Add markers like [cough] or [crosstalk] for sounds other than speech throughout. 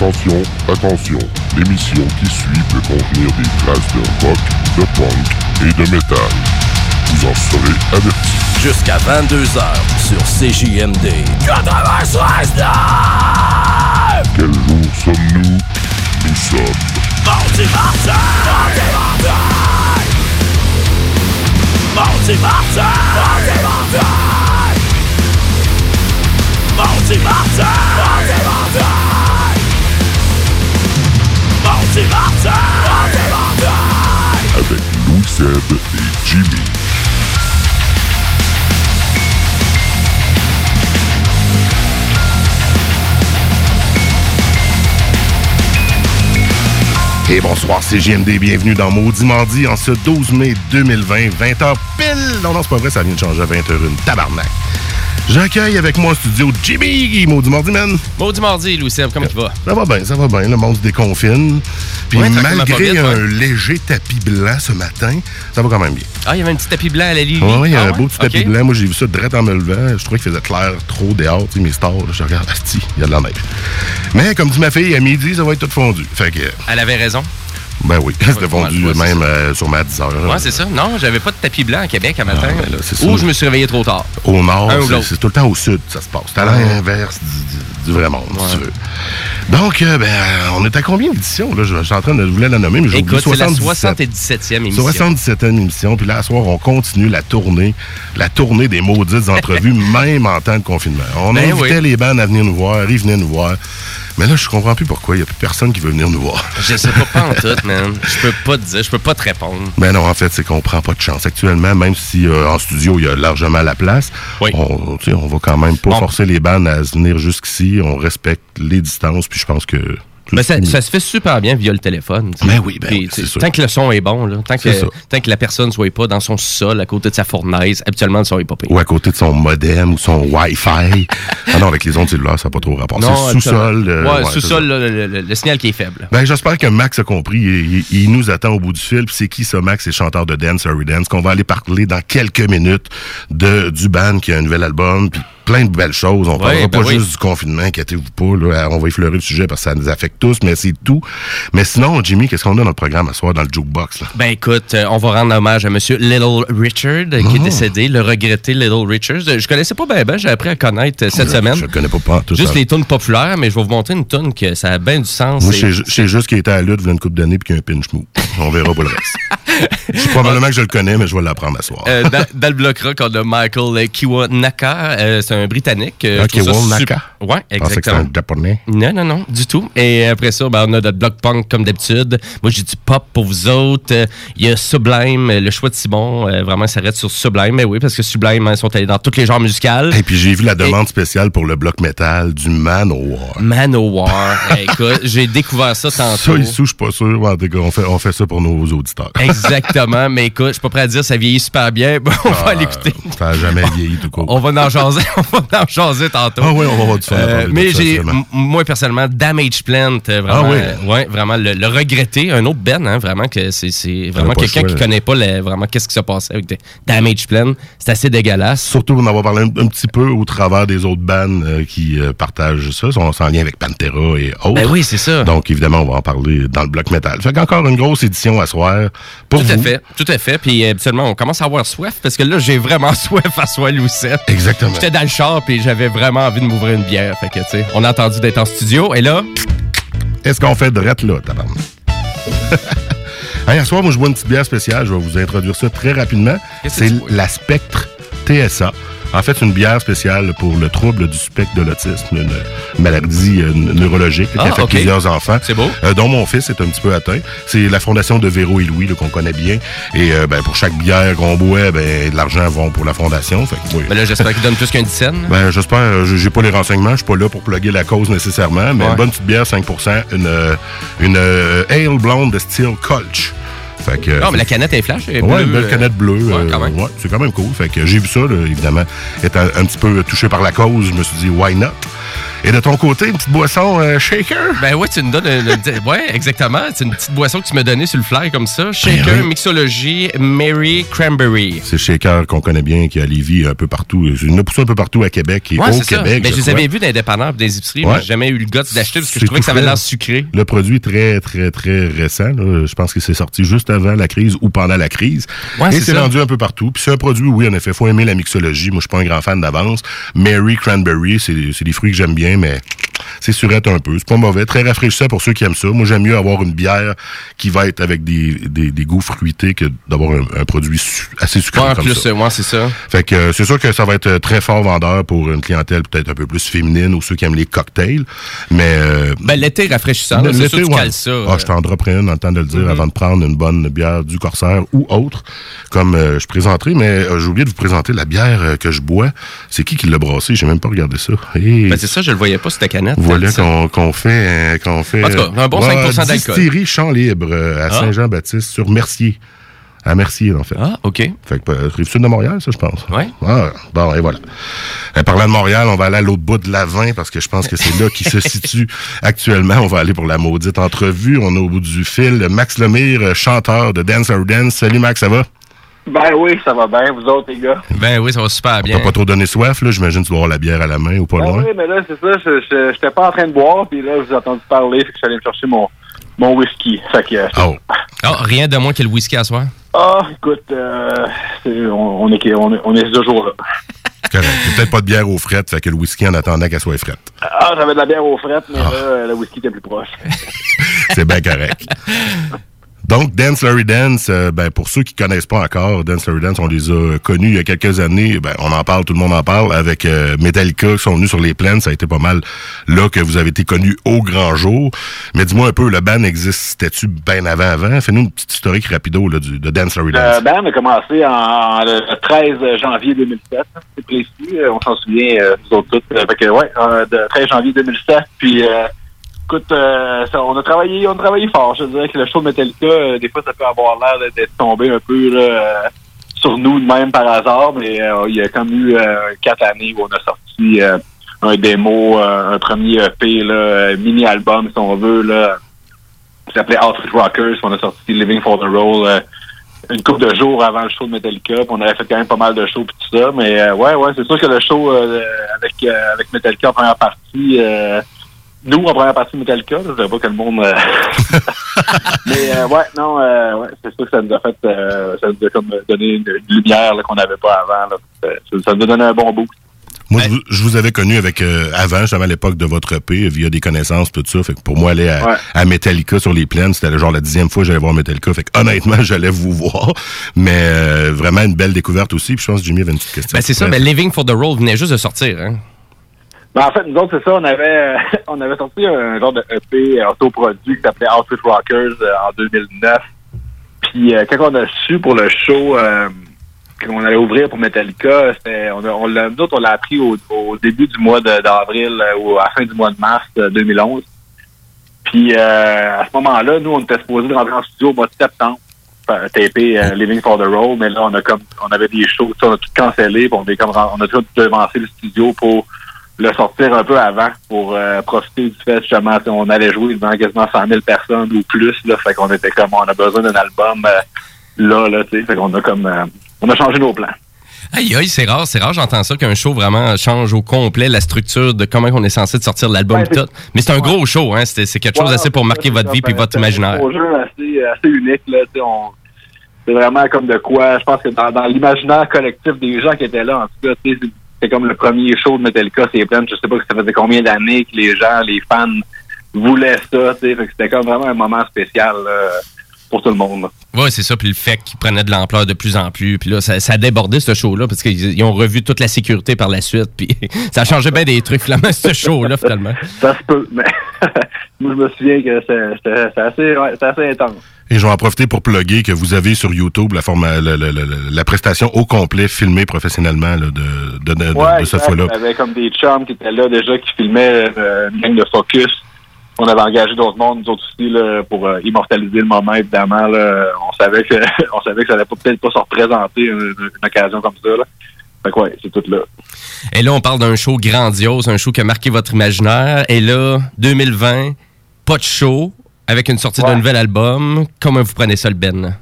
Attention, attention, l'émission qui suit peut contenir des traces de rock, de punk et de métal. Vous en serez avertis. Jusqu'à 22h sur CJMD. 96 Quel jour sommes-nous? Nous sommes Mardi Martin! Mardi Martin! Mardi Martin! Mardi Martin! Mardi Martin! Mardi Martin! Martin! avec Louis Seb et Jimmy. Et bonsoir, c'est JMD. Bienvenue dans Maudit Mardi en ce 12 mai 2020, 20h pile. Non, non, c'est pas vrai, ça vient de changer à 20h une tabarnak. J'accueille avec moi en studio Jimmy, Maudit Mardi, man. Maudit mardi, Louis Seb, comment tu vas? Ça va bien, ça va bien. Le monde se déconfine. Puis Ouais, malgré vite, un ouais. léger tapis blanc ce matin, ça va quand même bien. Ah, il y avait un petit tapis blanc à la Lily. Ouais, il y a Ah un beau petit tapis blanc. Moi, j'ai vu ça direct en me levant. Je trouvais qu'il faisait clair trop dehors. Tu sais, mes stars, là, je regarde, asti, il y a de la neige. Mais comme dit ma fille, à midi, ça va être tout fondu. Fait que, Elle avait raison. Ben oui, c'était [laughs] c'est même euh, sur ma 10 heures. Ouais, c'est ça. Non, j'avais pas de tapis blanc à Québec à matin. Ah, ben. Ou je me suis réveillé trop tard. Au nord, c'est tout le temps au sud, ça se passe. C'est à l'inverse du, vrai monde, si tu veux. Donc, euh, ben, on est à combien d'éditions? Là? Je, je suis en train de je voulais la nommer, mais oublié Écoute, c'est la 77. 77e émission. 77e émission. Puis là, à soir, on continue la tournée, la tournée des maudites [laughs] entrevues, même en temps de confinement. On Ben invitait oui. les bandes à venir nous voir, ils venaient nous voir. Mais là, je comprends plus pourquoi. Il n'y a plus personne qui veut venir nous voir. Je sais pas, pas en [laughs] tout, man. Je peux pas te dire, je peux pas te répondre. Ben non, en fait, c'est qu'on prend pas de chance. Actuellement, même si euh, en studio, il y a largement la place, Oui. on, on va quand même pas Bon. forcer les bandes à venir jusqu'ici. On respecte les distances, puis je pense que... Mais ça, ça se fait super bien via le téléphone. tu sais. Ben oui, ben oui, c'est. Tant que le son est bon, là, tant, que, tant la personne soit pas dans son sol à côté de sa fournaise, habituellement, le son est pas pire. Ou à côté de son modem ou son Wi-Fi. ah non, avec les ondes cellulaires, ça n'a pas trop rapport. C'est sous-sol. euh, Ouais, ouais, c'est sous-sol, le, le- le- le signal qui est faible. Ben, j'espère que Max a compris. Il, il- il nous attend au bout du fil. Puis c'est qui ça, Max? C'est chanteur de Dance Harry Dance, qu'on va aller parler dans quelques minutes de, du band qui a un nouvel album. Puis plein de belles choses. On parlera ben pas oui. juste du confinement, inquiétez-vous pas. Là. On va effleurer le sujet parce que ça nous affecte tous, mais c'est tout. Mais sinon, Jimmy, qu'est-ce qu'on a dans le programme à soir dans le jukebox? Là? Ben écoute, euh, on va rendre hommage à Monsieur Little Richard, euh, qui est décédé, le regretté Little Richard. Euh, Je connaissais pas ben ben, j'ai appris à connaître euh, cette Je- semaine. Je le connais pas, pas tout Juste ça. les tunes populaires, mais je vais vous montrer une tune que ça a bien du sens. Moi, je sais- juste qu'il était à la lutte il y a une couple d'années puis qu'il y a un pinch move. On verra pour le reste. [laughs] Je probablement que je le connais, mais je vais l'apprendre à soir. Euh, dans, dans le bloc rock, on a Michael Kiwanaka. euh, c'est un Britannique. euh, Ah, ça Kiwanaka? c'était exactement. un japonais. Non, non, non, du tout. Et après ça, ben, on a notre bloc punk comme d'habitude. Moi, j'ai du pop pour vous autres. Il y a Sublime, euh, le choix de Simon. vraiment, ça s'arrête sur Sublime. Mais oui, parce que Sublime, hein, ils sont allés dans tous les genres musicaux. Et puis j'ai vu la demande spéciale pour le bloc métal du Manowar. Manowar. [laughs] Écoute, j'ai découvert ça Ça, tantôt. ici, je suis pas sûr. En tout cas, on fait, on fait ça pour nos auditeurs. Exactement. Mais écoute, je suis pas prêt à dire ça vieillit super bien. [laughs] Bon, on va l'écouter. Euh, Ça n'a jamais vieilli tout court. On va en jaser, [laughs] on va en jaser tantôt. Ah oui, on va avoir du fun Euh, mais j'ai, vraiment. moi personnellement, Damage Plant, euh, vraiment, Ah oui? euh, ouais, vraiment le, le regretter, un autre Ben, hein, vraiment que c'est, c'est vraiment quelqu'un qui connaît pas le- vraiment qu'est-ce qui s'est passé avec Damage Plant, c'est assez dégueulasse. Surtout, on en va parler un, un petit peu au travers des autres bands euh, qui partagent ça. On s'en lien avec Pantera et autres. Ben oui, c'est ça. Donc, évidemment, on va en parler dans le bloc métal. Fait qu'encore une grosse édition à soir pour tout vous. à fait, tout à fait. Puis habituellement, on commence à avoir soif parce que là, j'ai vraiment [laughs] soif à soir, Lucette. Exactement. J'étais dans le char puis j'avais vraiment envie de m'ouvrir une bière. Fait que, tu sais, on a entendu d'être en studio et là, Est-ce qu'on fait drette là, tabarnak? [laughs] Hey, à soir, moi, je bois une petite bière spéciale. Je vais vous introduire ça très rapidement. C'est la Spectre TSA. En fait, une bière spéciale pour le trouble du spectre de l'autisme, une maladie euh, neurologique qui Ah, affecte ok. plusieurs enfants. C'est beau. Euh, dont mon fils est un petit peu atteint. C'est la fondation de Véro et Louis qu'on connaît bien. Et euh, ben, pour chaque bière qu'on boit, ben, de l'argent va pour la fondation. Fait que, oui. ben là, j'espère qu'il donne plus qu'un dizaine. [laughs] Ben, j'espère, j'ai pas les renseignements, je suis pas là pour plugger la cause nécessairement, mais Ouais. une bonne petite bière, 5 une, une euh, ale blonde de style Colch. Fait que, Non, mais la canette est flash. est Ouais, une belle euh, canette bleue. ouais, euh, quand même. ouais, c'est quand même cool. Fait que j'ai vu ça, là, évidemment. Étant un petit peu touché par la cause, je me suis dit, why not? Et de ton côté, une petite boisson euh, shaker? Ben ouais, tu me donnes. une- une- ouais, exactement. C'est une petite boisson que tu m'as donnée sur le fly comme ça. Shaker, Ben oui. mixologie, Mary Cranberry. C'est shaker qu'on connaît bien, qui à Lévis, un peu partout. Il y en a poussé un peu partout à Québec et Ouais, au. Québec. Mais je les avais vus dans les dépanneurs des épiceries, mais Ouais. j'ai jamais eu le goût d'acheter parce que je trouvais que ça avait l'air sucré. Le produit très, très, très récent. là. Je pense que c'est sorti juste avant la crise ou pendant la crise. Ouais, Et c'est vendu un peu partout. Puis c'est un produit, oui, en effet, faut aimer la mixologie. Moi, je suis pas un grand fan d'avance. Mary Cranberry, c'est c'est des fruits que j'aime bien, mais c'est surette un peu. C'est pas mauvais. Très rafraîchissant pour ceux qui aiment ça. Moi, j'aime mieux avoir une bière qui va être avec des, des, des goûts fruités que d'avoir un, un produit su- assez sucré Ouais, en comme plus, ça. ouais, c'est ça. Fait que euh, c'est sûr que ça va être très fort vendeur pour une clientèle peut-être un peu plus féminine ou ceux qui aiment les cocktails. Mais euh, Ben, l'été rafraîchissant, là, c'est sûr que tu ouais. ça. Ah, euh. je t'en dropperai une le temps de le dire avant de prendre une bonne bière du Corsaire ou autre, comme euh, je présenterai. Mais euh, j'ai oublié de vous présenter la bière euh, que je bois. C'est qui qui l'a brassée? J'ai même pas regardé ça. Et Ben, c'est ça, je le voyais pas, cette voilà qu'on fait... euh, qu'on fait En tout cas, un bon 5% d'alcool. Distillerie Champ Libre euh, à Ah. Saint-Jean-Baptiste sur Mercier. À Mercier, en fait. Ah, OK. Fait que euh, rive-sud de Montréal, ça, je pense. Ouais. Ah, bon, et voilà. Euh, parlant de Montréal, on va aller à l'autre bout de l'Avin parce que je pense que c'est là qui se [laughs] situe actuellement. On va aller pour la maudite entrevue. On est au bout du fil. Max Lemire, euh, chanteur de Dance or Dance. Salut Max, ça va? Ben oui, ça va bien, vous autres, les gars. Ben oui, ça va super bien. T'as pas trop donné soif, là? J'imagine que tu dois avoir la bière à la main ou pas Ben loin. oui, mais là, c'est ça, je j'étais pas en train de boire, puis là, je vous ai entendu parler, fait que je suis allé me chercher mon, mon whisky. Fait que, euh, Oh, [laughs] Ah, rien de moins que le whisky à soir? ah, écoute, euh, on, on est, on, est, on est ce jour-là. correct. Il y a peut-être pas de bière aux frettes, fait que le whisky en attendant qu'elle soit frette. Ah, j'avais de la bière aux frettes, mais Ah. là, le whisky était plus proche. [laughs] C'est bien correct. [laughs] Donc, Dance Larry Dance, euh, ben, pour ceux qui connaissent pas encore, Dance Larry Dance, on les a connus il y a quelques années. Ben, on en parle, tout le monde en parle. Avec euh, Metallica, qui sont venus sur les plaines, ça a été pas mal là que vous avez été connus au grand jour. Mais dis-moi un peu, le band existait-tu bien avant avant? Fais-nous une petite historique rapido là, du, de Dance Larry Dance. Le band a commencé en, le 13 janvier 2007, hein, c'est précis, euh, on s'en souvient, euh, nous autres tous. Fait que, ouais, euh, de 13 janvier 2007, puis... Écoute, euh, on a travaillé, on a travaillé fort. Je dirais que le show de Metallica, euh, des fois, ça peut avoir l'air d'être- tombé un peu euh, sur nous de même par hasard, mais il y a comme eu euh, quatre années où on a sorti un démo, un premier EP, là, euh, mini-album, si on veut, là, qui s'appelait Outfit Rockers. On a sorti Living for the euh, une couple de jours avant le show de Metallica. puis on avait fait quand même pas mal de shows et tout ça. Mais ouais, ouais, c'est sûr que le show avec, euh, avec Metallica en première partie, nous en première partie de Metallica, je dirais pas que le monde. euh, [laughs] mais euh, ouais, non, euh, ouais, c'est sûr que ça nous a fait, euh, ça nous a comme donné une, une lumière qu'on n'avait pas avant. Là. Ça, ça nous a donné un bon bout. Moi, je, vous, je vous avais connu avec euh, avant, justement à l'époque de votre EP, via des connaissances, tout ça. Fait que pour moi, aller à, Ouais. à Metallica sur les plaines, c'était genre la dixième fois que j'allais voir Metallica. Fait que honnêtement, [laughs] j'allais vous voir. Mais euh, vraiment une belle découverte aussi. Puis je pense que Jimmy avait une petite question. Ben c'est ça, ben Living for the Role venait juste de sortir. Hein? Ben, en fait, nous autres, c'est ça, on avait [laughs] on avait sorti un genre de EP autoproduit qui s'appelait Outfit Rockers euh, en 2009. Puis euh, quand on a su pour le show euh, qu'on allait ouvrir pour Metallica, c'était on, on l'a, nous autres, on l'a appris au, au début du mois d'avril ou à la fin du mois de mars euh, 2011. Puis euh, à ce moment-là, nous, on était supposés rentrer en studio au mois de septembre. taper euh, Living for the Role, mais là on a comme on avait des shows, on a tout cancellé, on est comme on a tout devancé le studio pour le sortir un peu avant pour euh, profiter du fait justement on allait jouer devant quasiment 100 000 personnes ou plus là fait qu'on était comme on a besoin d'un album euh, là là tu sais fait qu'on a comme euh, on a changé nos plans Aïe, aïe, c'est rare, c'est rare, j'entends ça, qu'un show vraiment change au complet la structure de comment on est censé de sortir l'album Ouais, et tout. Mais c'est un gros show, hein? C'est c'est quelque chose Ouais, assez pour c'est marquer votre c'est vie puis votre c'est imaginaire. un jeu assez, assez unique là on c'est vraiment comme de quoi je pense que dans, dans l'imaginaire collectif des gens qui étaient là en tout cas sais c'est- comme le premier show de Metallica c'est plein je sais pas que ça faisait combien d'années que les gens les fans voulaient ça tu sais. C'était comme vraiment un moment spécial pour tout le monde. Ouais, c'est ça. Puis le fait qu'il prenait de l'ampleur de plus en plus. Puis là, ça, ça a débordé ce show-là parce qu'ils ils ont revu toute la sécurité par la suite. Puis [laughs] ça a changé bien des trucs, finalement, ce show-là, finalement. [laughs] Ça se peut, mais [laughs] moi, je me souviens que c'est- c'était assez, ouais, c'est assez intense. Et je vais en profiter pour plugger que vous avez sur YouTube la, forma- la, la- la- la prestation au complet filmée professionnellement là, de, de, de- Ouais, de cette fois-là. Il y avait comme des chums qui étaient là déjà, qui filmaient euh, une gang de focus. On avait engagé d'autres mondes, nous autres aussi, là, pour euh, immortaliser le moment, évidemment. Là. On savait que [laughs] on savait que ça allait peut-être pas se représenter une, une occasion comme ça. Là. Fait que ouais, c'est tout là. Et là, on parle d'un show grandiose, un show qui a marqué votre imaginaire. Et là, 2020, pas de show, avec une sortie d'un nouvel album. Comment vous prenez ça, le Ben?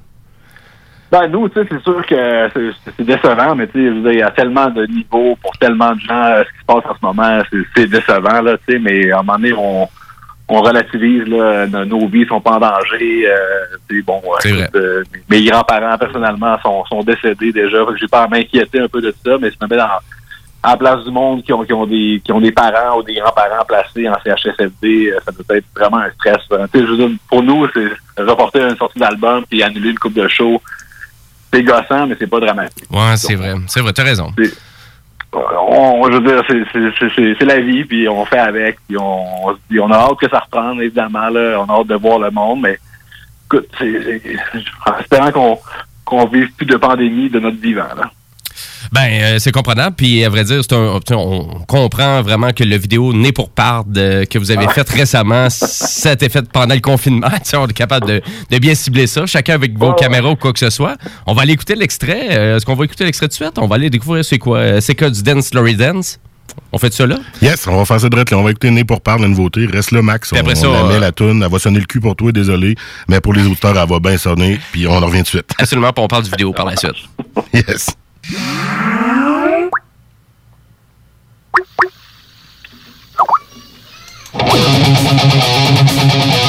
Ben, nous, tu sais, c'est sûr que c'est- décevant, mais tu sais, il y a tellement de niveaux pour tellement de gens. euh, Ce qui se passe en ce moment, c'est- c'est décevant, là, tu sais, mais à un moment donné, on, on relativise, là, nos, vies sont pas en danger. Euh, bon, euh, mes grands-parents, personnellement, sont, sont décédés déjà. J'ai pas à m'inquiéter un peu de ça, mais je me mets dans, à la place du monde qui ont, qui ont des qui ont des parents ou des grands-parents placés en CHSLD, euh, ça doit être vraiment un stress. sais, je veux dire, pour nous, c'est reporter une sortie d'album puis annuler une coupe de show. C'est gossant, mais c'est pas dramatique. Ouais, c'est vrai. C'est vrai, t'as raison. On, je veux dire, c'est- la vie, puis on fait avec, puis on, on a hâte que ça reprenne, évidemment, là, on a hâte de voir le monde, mais écoute, c'est c'est- en espérant qu'on qu'on vive plus de pandémie de notre vivant, là. Ben, euh, c'est comprenable. Puis, à vrai dire, un, on comprend vraiment que le vidéo Né pour part euh, que vous avez Ah. fait récemment, ça a été fait pendant le confinement. [laughs] On est capable de, de bien cibler ça, chacun avec vos caméras ou quoi que ce soit. On va aller écouter l'extrait. Euh, Est-ce qu'on va écouter l'extrait tout de suite? On va aller découvrir c'est quoi. Euh, C'est quoi du Dance Lory Dance? On fait ça là? Yes, on va faire ça direct. là. On va écouter Né pour parler la nouveauté. Reste là, Max. Puis On, après on ça, la met, la toune. Elle va sonner le cul pour toi, désolé. Mais pour les auditeurs, elle va bien sonner. Puis on en revient de suite. Absolument, puis on parle du vidéo par la suite. [laughs] Yes. Thank you.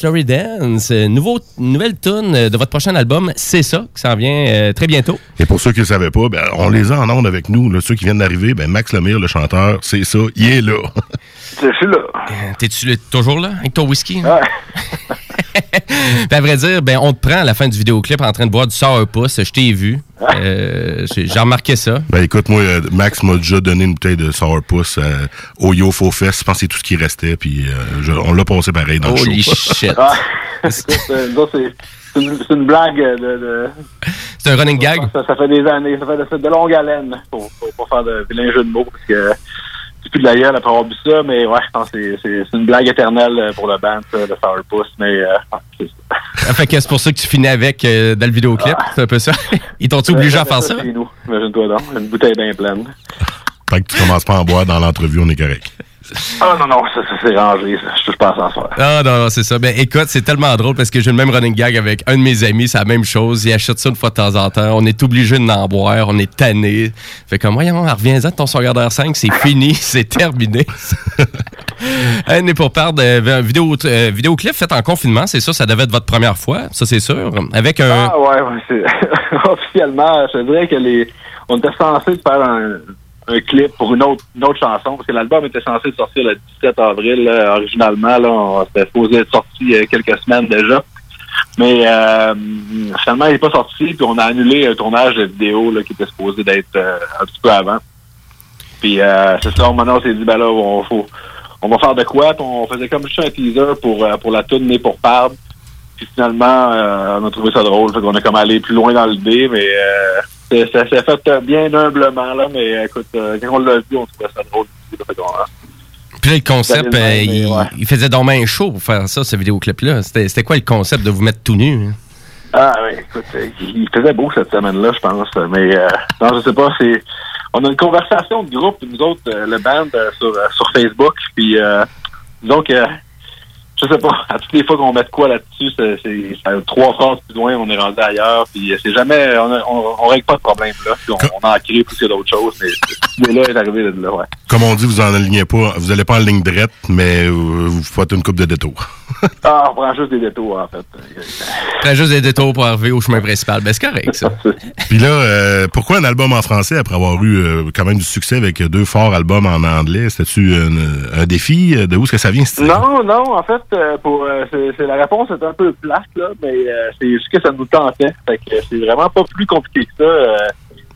Dance Dance. Euh, Nouveau, nouvelle tune de votre prochain album, c'est ça, qui s'en vient euh, très bientôt. Et pour ceux qui ne savaient pas, ben, on les a en ondes avec nous. Là, ceux qui viennent d'arriver, ben, Max Lemire, le chanteur, c'est ça. Il est là. Je suis là. Euh, T'es-tu toujours là avec ton whisky? hein? Ouais. [laughs] [laughs] Puis à vrai dire, ben, on te prend à la fin du vidéoclip en train de boire du sourpuss. Je t'ai vu. Euh, J'ai remarqué ça. Ben écoute, moi, euh, Max m'a déjà donné une bouteille de sourpuss euh, au Yo Faux Fest. Je pense que c'est tout ce qui restait. Puis euh, je- on l'a passé pareil dans Holy le show. shit. Ah, [laughs] c'est- une, blague de, de- C'est un running gag? Ça, ça fait des années, ça fait, fait de longue haleine pour, pour, pour faire de vilains jeux de mots, parce que c'est plus de la gueule après avoir vu ça, mais ouais, je pense que c'est- une blague éternelle euh, pour le band, ça, de Sourpuss, mais euh, c'est ça. Ah, Fait que c'est pour ça que tu finis avec euh, dans le vidéoclip. C'est un peu ça. Ils t'ont-tu obligé à faire ça? nous, imagine-toi donc, une bouteille bien pleine. Tant que tu commences pas à en boire dans l'entrevue, on est correct. Ah non, non, ça, ça c'est rangé, ça. je à ça soir. Ah non, non, c'est ça. Ben écoute, c'est tellement drôle parce que j'ai le même running gag avec un de mes amis, c'est la même chose. Il achète ça une fois de temps en temps. On est obligé de n'en boire, on est tanné. Fait comme, voyons, reviens-en ton secondaire 5, c'est [laughs] fini, c'est terminé. [laughs] Un est pour part de vidéo, euh, vidéoclip fait en confinement, c'est ça, ça devait être votre première fois, ça c'est sûr. Avec un. Ah ouais, ouais, c'est [laughs] officiellement, je dirais que les on était censé faire un, un clip pour une autre une autre chanson parce que l'album était censé sortir le 17 avril là, originalement là, on c'était supposé être sorti euh, quelques semaines déjà. Mais euh, finalement, il n'est pas sorti, puis on a annulé un tournage de vidéo là, qui était supposé d'être euh, un petit peu avant. Puis euh, c'est ça, maintenant on s'est dit ben là, on faut on va faire de quoi, puis on faisait comme juste un teaser pour euh, pour la Né pour perdre. Puis finalement, on a trouvé ça drôle, fait qu'on a comme allé plus loin dans l'idée, mais ça s'est fait bien humblement là, mais euh, écoute, euh, quand on l'a vu, on trouvait ça drôle. Euh, Puis là, le concept, euh, il, ouais. il faisait bien chaud pour faire ça, ce vidéoclip-là. C'était quoi le concept de vous mettre tout nu? hein? Ah oui, écoute, il faisait beau cette semaine-là, je pense. Mais euh, non, je sais pas, c'est. On a une conversation de groupe, nous autres, le band, sur, sur Facebook. Puis euh, disons que je sais pas, [laughs] à toutes les fois qu'on met de quoi là-dessus, c'est, trois phrases plus loin, on est rendu ailleurs. Puis c'est jamais. On, a- on, on règle pas de problème là. Puis on, on en crée plus que d'autres choses. Mais [laughs] idée-là est arrivée de là, ouais. Comme on dit, vous en alignez pas, vous allez pas en ligne droite, mais euh, vous faites une coupe de détour. [laughs] Ah, on prend juste des détours, en fait. Prends juste des détours pour arriver au chemin principal. Ben, c'est correct, ça. Puis là, euh, pourquoi un album en français après avoir eu euh, quand même du succès avec deux forts albums en anglais? C'était-tu un, un défi? De où est-ce que ça vient? Non, non, en fait, pour euh, c'est, la réponse est un peu plate, là, mais euh, c'est juste que ça nous tentait. C'est vraiment pas plus compliqué que ça. Euh,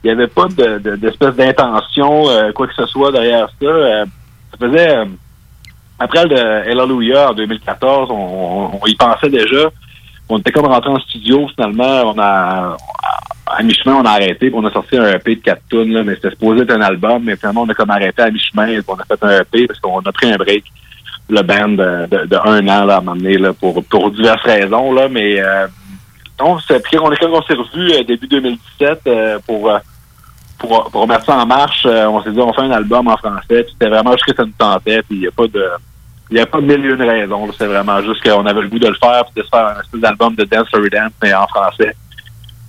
Il n'y avait pas de, de- d'espèce d'intention, euh, quoi que ce soit derrière ça. Euh, ça faisait euh, après le Hallelujah en 2014, on, y pensait déjà. On était comme rentré en studio, finalement, à mi-chemin, on a arrêté, on a sorti un EP de 4 tunes, là, mais c'était supposé être un album, mais finalement, on a comme arrêté à mi-chemin, on a fait un EP parce qu'on a pris un break le band de, de, de un an là, à donné, là, pour, pour diverses raisons, là, mais euh, c'est quand on quand on s'est revu euh, début 2017 euh, pour, euh, pour, pour remettre ça en marche, euh, on s'est dit on fait un album en français, puis c'était vraiment juste que ça nous tentait, puis il n'y a pas de il n'y a pas de mille et une raisons. C'est vraiment juste qu'on avait le goût de le faire, puis de se faire un espèce d'album de Dance for Dance, mais en français.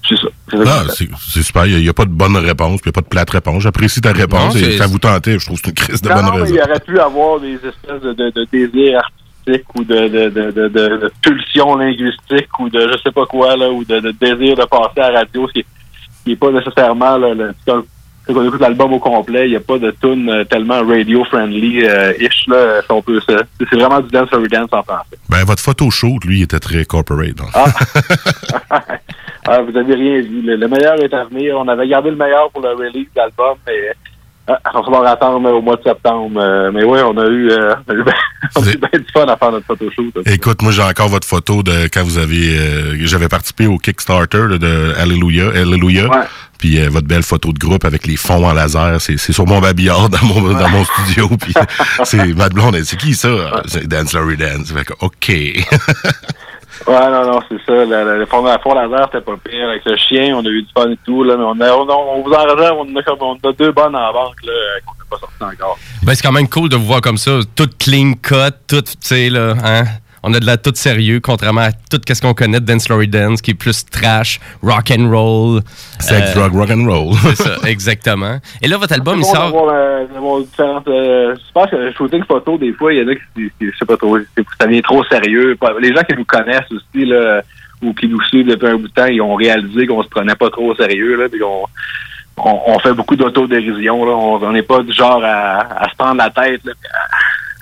C'est ça. C'est super. Il n'y a, pas de bonne réponse, puis il n'y a pas de plate réponse. J'apprécie ta réponse Non, et ça vous tentait. Je trouve que c'est une crise de non, bonne non, raison. il aurait pu avoir des espèces de, de, de désirs artistiques ou de, de, de, de, de, de pulsions linguistiques ou de je sais pas quoi, là, ou de, désir de passer à la radio, ce qui n'est est pas nécessairement là, le, quand, quand on écoute l'album au complet, il n'y a pas de tune euh, tellement radio-friendly-ish. là, si on peut- c'est c'est vraiment du dance for dance en français. Ben, votre photo shoot, lui, était très corporate. hein. Ah. [laughs] ah, vous avez rien vu. Le, le meilleur est à venir. On avait gardé le meilleur pour le release de l'album, mais ah, il va attendre au mois de septembre. Euh, mais oui, on a eu, euh, [laughs] on a eu ben- on bien du fun à faire notre photoshoot. Écoute, moi, j'ai encore votre photo de quand vous avez... euh, J'avais participé au Kickstarter là, de. Hallelujah. Ouais. Puis euh, votre belle photo de groupe avec les fonds en laser, c'est c'est sur mon babillard dans mon, dans mon studio. Puis [laughs] c'est Matt Blonde. C'est qui ça? C'est Dance Larry Dance. Fait que, OK. [laughs] Ouais, non, non, c'est ça. Le, le, le fond, la fond laser, c'était pas pire. Avec le chien, on a eu du fun et tout. Là, mais on, a, on, on vous en réserve, on a, comme, on a deux bonnes en banque là, euh, qu'on n'a pas sorti encore. Ben, c'est quand même cool de vous voir comme ça, tout clean cut, tout, tu sais, là, hein? On a de la tout sérieux, contrairement à tout ce qu'on connaît de Dance Laurie Dance, qui est plus trash, rock and roll. Sex, Euh, drug, rock and roll. [laughs] C'est ça, exactement. Et là, votre album, il sort. euh, euh, je pense que le shooting photo, des fois, il y en a qui, qui- qui- je sais pas trop, ça devient trop sérieux. Les gens qui nous connaissent aussi, là, ou qui nous suivent depuis un bout de temps, ils ont réalisé qu'on se prenait pas trop au sérieux, là, puis on, on fait beaucoup d'autodérision, là. On n'est pas du genre à, à se prendre la tête, là,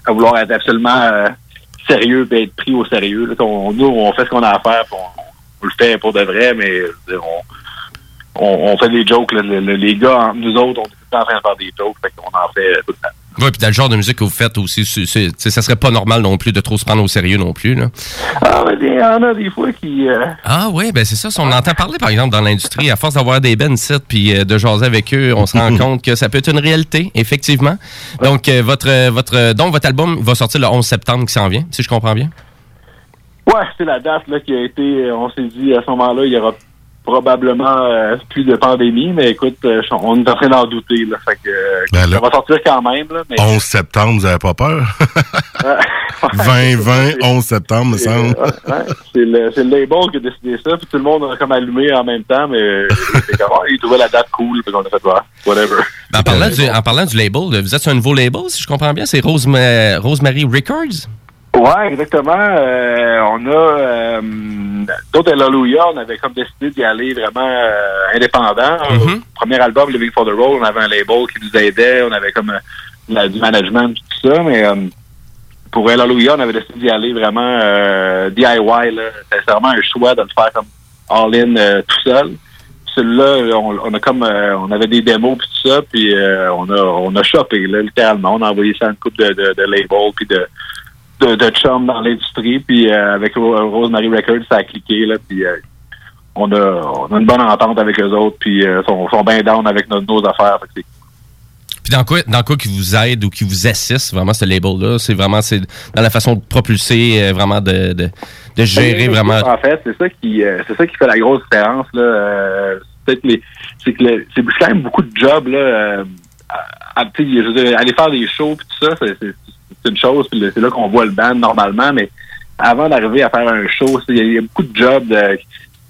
à, à vouloir être absolument euh, sérieux et être pris au sérieux. Là. On, nous, on fait ce qu'on a à faire, on, le fait pour de vrai, mais on, on, fait des jokes. là. Le- le- les gars, nous autres, on est tout en train de faire des jokes, fait qu'on en fait tout le temps. Oui, puis dans le genre de musique que vous faites aussi, c'est- c'est- tu sais, ça serait pas normal non plus de trop se prendre au sérieux non plus. Là. Ah, mais il y en a des fois qui... euh, Ah oui, ben c'est ça. Si on entend parler, par exemple, dans l'industrie, à force d'avoir des bands sites puis euh, de jaser avec eux, on se rend [laughs] compte que ça peut être une réalité, effectivement. Donc, euh, votre, votre, donc, votre album va sortir le 11 septembre qui s'en vient, si je comprends bien? Ouais, c'est la date là, qui a été... On s'est dit, à ce moment-là, il y aura probablement euh, plus de pandémie, mais écoute, euh, on est en train d'en douter. Là, fait que, euh, Ben là- ça va sortir quand même. Là, mais, 11 septembre, vous avez pas peur? [laughs] Ouais. 2020, 11 septembre, me semble. ouais. C'est le, label qui a décidé ça, puis tout le monde a comme allumé en même temps, mais c'est comme, ah, ils trouvaient la date cool, puis on a fait, ouais, whatever. Ben, en, parlant du, en parlant du label, vous êtes sur un nouveau label, si je comprends bien, c'est Rosema- Rosemary Records? Ouais, exactement. Euh, on a euh, d'autres Hallelujah, on avait comme décidé d'y aller vraiment euh, indépendant. Mhm. Premier album, Living for the Road, on avait un label qui nous aidait, on avait comme euh, la- du management tout ça, mais euh, pour Hallelujah, on avait décidé d'y aller vraiment euh, DIY. C'était vraiment un choix de le faire comme all-in euh, tout seul. Celui-là, on, on a comme euh, on avait des démos puis tout ça, puis euh, on a on a shoppé là, littéralement. On a envoyé ça à une coupe de, de, de labels puis de de, de chum dans l'industrie, puis euh, avec Ro- Rosemary Records, ça a cliqué, là, puis euh, on, a, on a une bonne entente avec eux autres, puis euh, sont, sont bien down avec nos, nos affaires. Fait que Puis dans quoi, dans quoi qui vous aide ou qui vous assiste, vraiment, ce label-là? C'est vraiment c'est dans la façon de propulser, euh, vraiment, de, de, de gérer vraiment. En fait, c'est ça qui euh, c'est ça qui fait la grosse différence. Là. Euh, c'est les- c'est que le- c'est quand même beaucoup de jobs là. à- à- tu sais, je veux dire, aller faire des shows puis tout ça, c'est, c'est- une chose. puis c'est là qu'on voit le band normalement, mais avant d'arriver à faire un show, il y, a- il y a beaucoup de jobs de-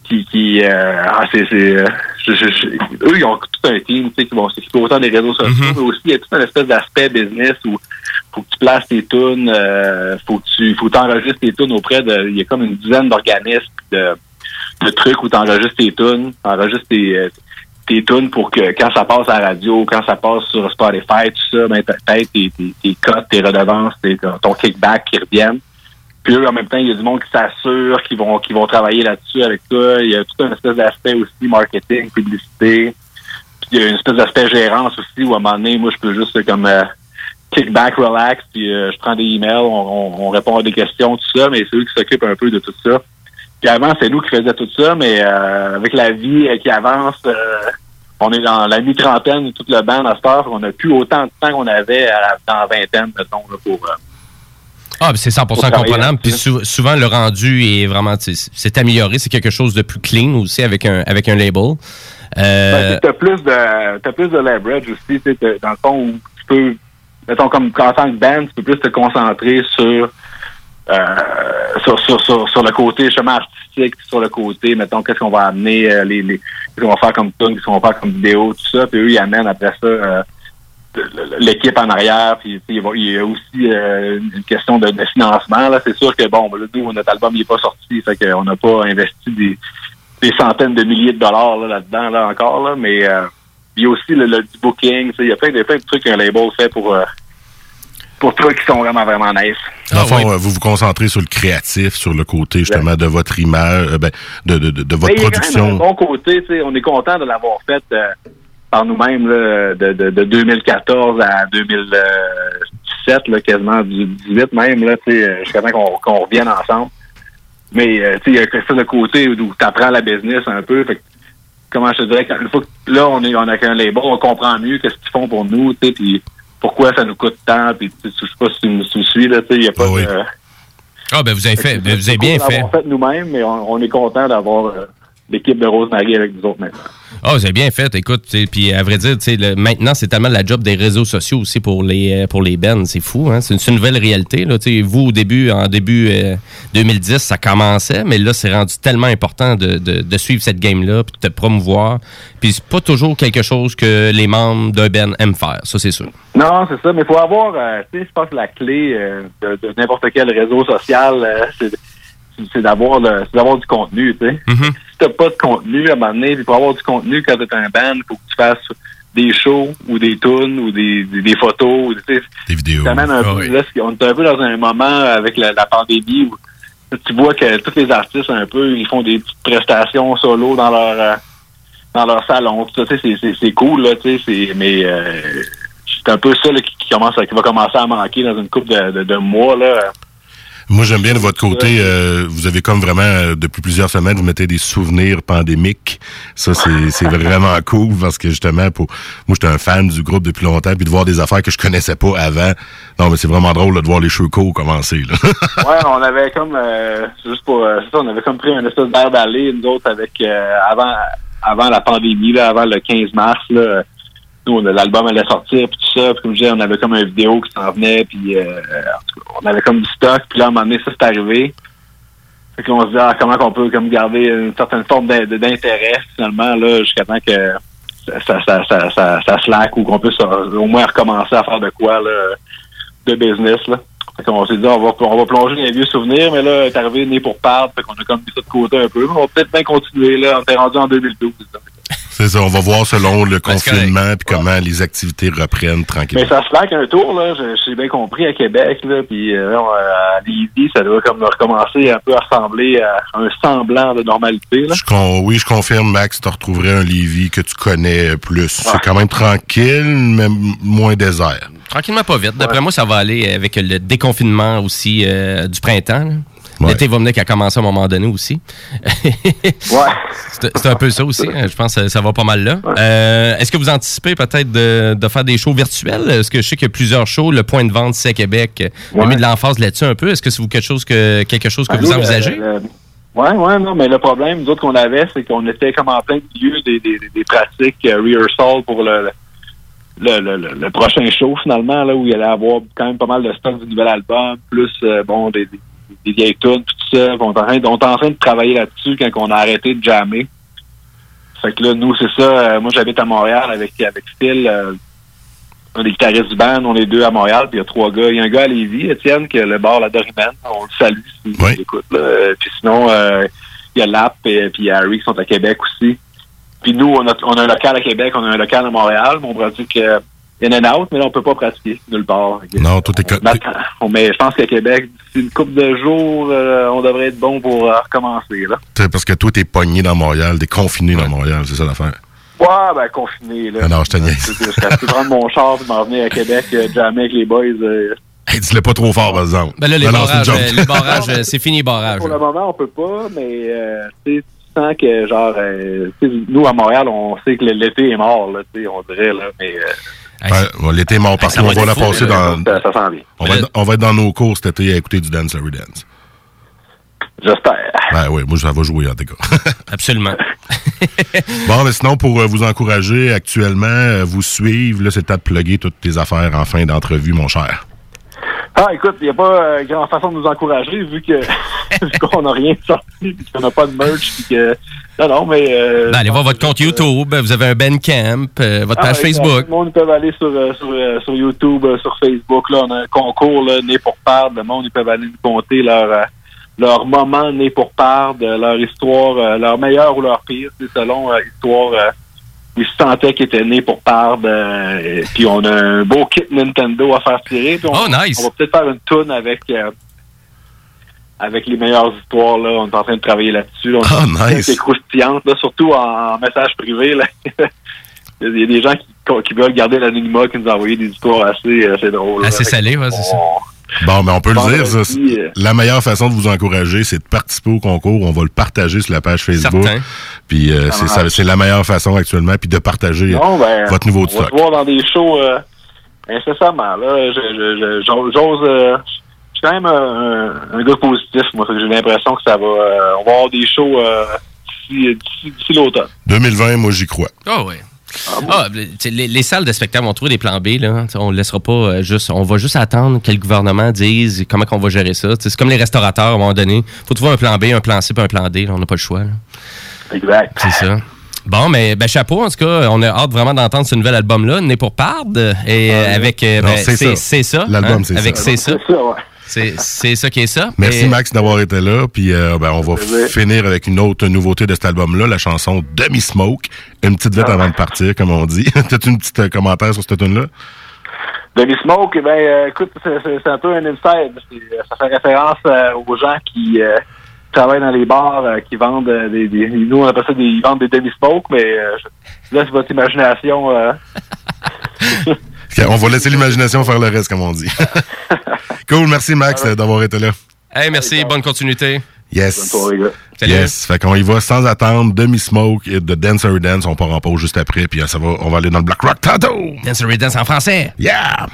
qui, euh, ah, c'est, euh, eux ils ont tout un team, tu sais, qui vont s'occuper autant des réseaux sociaux, Mhm. mais aussi il y a tout un espèce d'aspect business où faut que tu places tes tunes, euh, faut que tu faut que enregistres tes tunes auprès de il y a comme une dizaine d'organismes de, de trucs où tu enregistres tes tunes, enregistres tes euh, tes tunes pour que quand ça passe à la radio, quand ça passe sur Spotify, tout ça, ben peut-être tes, tes, tes cotes, tes redevances, tes, ton kickback qui reviennent. Puis eux, en même temps, il y a du monde qui s'assure, qui vont qui vont travailler là-dessus avec toi. Il y a tout un espèce d'aspect aussi marketing, publicité. Puis il y a une espèce d'aspect gérance aussi où à un moment donné, moi je peux juste comme euh, kickback, relax, puis euh, je prends des emails, on, on répond à des questions, tout ça, mais c'est eux qui s'occupent un peu de tout ça. Puis avant, c'est nous qui faisions tout ça, mais euh, avec la vie qui avance, euh, on est dans la mi-trentaine, toute le band à cette heure, on n'a plus autant de temps qu'on avait à dans la vingtaine, mettons, là, pour... euh, Ah, c'est 100% Pour travailler comprenable. Puis là-dessus. sou- souvent, le rendu est vraiment, c'est amélioré. C'est quelque chose de plus clean aussi avec un, avec un label. Euh, Ben, t'as plus de t'as plus de leverage aussi, dans le fond où tu peux, mettons comme en tant que band, tu peux plus te concentrer sur sur, sur, sur, sur le côté chemin artistique, sur le côté, mettons, qu'est-ce qu'on va amener, euh, les, les qu'est-ce qu'on va faire comme tune, qu'est-ce qu'on va faire comme vidéo, tout ça, puis eux, ils amènent après ça euh, l'équipe en arrière, puis il y a aussi euh, une question de, de financement. Là, c'est sûr que bon, nous, notre album il est pas sorti, fait qu'on n'a pas investi des, des centaines de milliers de dollars là, là-dedans là encore, là, mais euh, il y a aussi le, le du booking, il y a plein de, plein de trucs qu'un label fait pour euh, pour toi qui sont vraiment vraiment nice. Dans le Ah, fond, oui. euh, vous vous concentrez sur le créatif, sur le côté justement de votre image, euh, ben, de, de, de, de votre Mais il y a quand même production. un bon côté, on est content de l'avoir fait euh, par nous-mêmes de, de, de 2014 à 2017, là, quasiment du 18 même, là, jusqu'à temps qu'on qu'on revienne ensemble. Mais euh, tu sais, il y a quelque chose de côté où tu apprends la business un peu. Fait comment je te dirais, quand, une fois que là, on est on a qu'un label, on comprend mieux qu'est-ce qu'ils font pour nous, tu sais, puis pourquoi ça nous coûte tant, puis je sais pas si tu me, suis, là, tu sais, il y a pas Ah oui. de... ah, ben, vous avez fait, vous avez bien fait. d'avoir fait nous-mêmes, mais on, on est content d'avoir euh, l'équipe de Rosemary avec nous autres maintenant. Ah, vous avez bien fait, écoute. Puis à vrai dire, tu sais, le- maintenant, c'est tellement la job des réseaux sociaux aussi pour les, euh, pour les bands. C'est fou, hein? C'est une, c'est une nouvelle réalité. Là. Vous, au début, en début euh, 2010, ça commençait, mais là, c'est rendu tellement important de, de, de suivre cette game-là, puis de te promouvoir. Puis c'est pas toujours quelque chose que les membres d'un band aiment faire, ça, c'est sûr. Non, c'est ça, mais il faut avoir, euh, tu sais, je pense que la clé euh, de, de n'importe quel réseau social, euh, c'est c'est d'avoir c'est du contenu, tu sais. Mhm. Si t'as pas de contenu, à un moment donné, pour avoir du contenu quand t'es un band, faut que tu fasses des shows ou des tunes ou des, des, des photos, ou, Des vidéos. un Ah peu, oui. là, c'est- on est un peu dans un moment avec la, la pandémie où tu vois que tous les artistes un peu, ils font des petites prestations solo dans leur euh, dans leur salon. Tout ça, c'est- cool là, tu sais, c'est mais euh, c'est un peu ça là, qui, qui commence à- qui va commencer à manquer dans une couple de, de, de mois. Là. Moi, j'aime bien de votre côté, euh, vous avez comme vraiment, euh, depuis plusieurs semaines, vous mettez des souvenirs pandémiques. Ça, c'est c'est vraiment cool parce que justement, pour moi, j'étais un fan du groupe depuis longtemps, puis de voir des affaires que je connaissais pas avant. Non, mais c'est vraiment drôle là, de voir les cheveux courts commencer. Là. [laughs] Ouais, on avait comme euh, juste pour euh, ça, on avait comme pris un espèce d'air d'aller, nous autres, avec euh, avant avant la pandémie, là, avant le 15 mars, là, nous, l'album allait sortir, puis tout ça, puis comme je disais, on avait comme une vidéo qui s'en venait, puis euh, on avait comme du stock, puis là, à un moment donné, ça c'est arrivé. Fait qu'on se dit, ah, comment qu'on peut comme garder une certaine forme d'in- d'intérêt, finalement, là, jusqu'à temps que ça, ça, ça, ça, ça, slack ou qu'on puisse euh, au moins recommencer à faire de quoi, là, de business, là. Fait qu'on s'est dit, on va, on va plonger dans les vieux souvenirs, mais là, est arrivé né pour perdre, fait qu'on a comme mis ça de côté un peu. On va peut-être bien continuer, là. On est rendu en 2012. là. C'est ça, on va voir selon le Ben, confinement, puis comment les activités reprennent Mais tranquillement. ça se slack un tour, là. Je- J'ai bien compris à Québec, là. Puis, euh, non, à Lévis, ça doit comme recommencer un peu à ressembler à un semblant de normalité, là. Je con- oui, je confirme, Max, tu retrouverais un Lévis que tu connais plus. C'est quand même tranquille, mais moins désert. Tranquillement, pas vite. D'après moi, ça va aller avec le déconfinement aussi euh, du printemps. là. Ouais. L'été va venir commencé à un moment donné aussi. [laughs] Ouais. C'est un peu ça aussi. hein. Je pense que ça va pas mal là. Euh, Est-ce que vous anticipez peut-être de, de faire des shows virtuels? Est-ce que je sais qu'il y a plusieurs shows. Le point de vente, c'est à Québec. On a mis de l'emphase là-dessus un peu. Est-ce que c'est quelque chose que, quelque chose que Ah, vous envisagez? le- Ouais, ouais, non, mais le problème, nous autres, qu'on avait, c'est qu'on était comme en plein milieu des, des, des- pratiques euh, rehearsal pour le, le, le, le- le prochain show, finalement, là, où il allait avoir quand même pas mal de stock du nouvel album, plus, euh, bon, des, des, vieilles tunes, puis tout ça. On est en train, on est en train de travailler là-dessus quand on a arrêté de jammer. Fait que là, nous, c'est ça. euh, moi, j'habite à Montréal avec, avec Phil, euh, un des guitaristes du band, on est deux à Montréal, puis il y a trois gars. Il y a un gars à Lévis, Étienne, qui a le bar La Doriman. On le salue s'il Oui. écoute. Là. Euh, Puis sinon, euh, il y a Lap et puis Harry qui sont à Québec aussi. Puis nous, on a, on a un local à Québec, on a un local à Montréal, mais on pratique in and out, mais là, on peut pas pratiquer nulle part. Non, tout est on. On- mais je pense qu'à Québec, d'ici une couple de jours, euh, on devrait être bon pour euh, recommencer. Là. Parce que toi, t'es pogné dans Montréal, t'es confiné dans Montréal, c'est ça l'affaire. Ouais, ben confiné. Là. Ah non, je te niaise. Je je peux prendre mon char et m'en venir à Québec, euh, jammer avec les boys. euh, Hey, dis-le pas trop fort, par exemple. Ben là, les barrages, les barrages, c'est fini, barrage. Pour le moment, on peut pas, mais euh, tu sens que, genre, euh, nous, à Montréal, on sait que l'été est mort, là, tu sais, on dirait, là, mais bon, L'été est mort parce qu'on va la passer dans. ça, ça sent bien. On va, être, on va être dans nos cours cet été à écouter du Dance Larry Dance. J'espère. Ben oui, moi, ça va jouer en tout cas. [laughs] Absolument. [laughs] bon, mais sinon, pour euh, vous encourager actuellement, euh, vous suivre, là, c'est le temps de plugger toutes tes affaires en fin d'entrevue, mon cher. Ah, écoute, il n'y a pas euh, grande façon de nous encourager, vu que [laughs] qu'on n'a rien sorti, qu'on n'a pas de merch, puis que... Non, non, mais... Euh, Ben, allez voir votre compte YouTube. Vous avez un Bandcamp, euh, votre Ah, page exact. Facebook. Tout le monde peuvent aller sur, euh, sur, euh, sur YouTube, euh, sur Facebook. Là, on a un concours là, né pour perdre. Le monde, ils peuvent aller nous compter leur, euh, leur moment né pour perdre, euh, leur histoire, euh, leur meilleur ou leur pire, c'est selon euh, l'histoire ils se sentaient qu'ils étaient nés pour perdre. euh, puis on a un beau kit Nintendo à faire tirer. On, Oh, nice. on va peut-être faire une toune avec... euh, avec les meilleures histoires, là, on est en train de travailler là-dessus. là. On Ah, c'est nice. croustillante, là, surtout en, en message privé. Là. [laughs] Il y a des gens qui, qui veulent garder l'anonymat, qui nous ont envoyé des histoires assez, assez drôles. Assez Fait salé, ouais, c'est ça. On- Bon, mais on peut le dire, ça. Euh, La meilleure façon de vous encourager, c'est de participer au concours. On va le partager sur la page Facebook. Certain. Puis euh, c'est ça- c'est la meilleure façon actuellement, puis de partager. Non, ben, Votre niveau de on va stock. se voir dans des shows euh, incessamment. Là. Je- je- je- j'ose- J'ose... euh, je suis quand même un, un gars positif, moi. J'ai l'impression que ça va... euh, on va avoir des shows euh, d'ici d'ici- d'ici l'automne. 2020, moi, j'y crois. Ah ouais. Ah, sais, les, les salles de spectacle vont trouver des plans B. Là. On ne laissera pas euh, juste. On va juste attendre que le gouvernement dise comment on va gérer ça. C'est comme les restaurateurs, à un moment donné. Il faut trouver un plan B, un plan C, puis un plan D. là. On n'a pas le choix. là. Exact. C'est ça. Bon, mais ben, chapeau, en tout cas, on a hâte vraiment d'entendre ce nouvel album-là, Né pour Pardre, et euh, avec... euh, ben, c'est ça. c'est ça. L'album, hein, c'est Avec ça. C'est ça. C'est ça, ouais. C'est ça qui est ça. Merci Et- Max d'avoir été là. Puis euh, ben, on va finir avec une autre nouveauté de cet album-là, la chanson Demi Smoke. Une petite vite Ah. avant de partir, comme on dit. [laughs] T'as-tu une petite euh, commentaire sur cette tune-là? Demi Smoke, eh ben, euh, écoute, c'est- un peu un inside. Ça fait référence euh, aux gens qui euh, travaillent dans les bars, euh, qui vendent euh, des, des- Nous, on appelle ça des, ils vendent des Demi Smoke, mais euh, je laisse votre imagination. euh, [laughs] on va laisser l'imagination faire le reste, comme on dit. [laughs] cool, merci Max d'avoir été là. Hey, merci, bonne continuité. Yes. Bonne soirée, les gars. Salut. Yes. Fait qu'on y va sans attendre. Demi-Smoke et de Dancer Dance. On part en pause juste après. Puis euh, ça va, on va aller dans le Black Rock tantôt. Dance Dance en français. Yeah!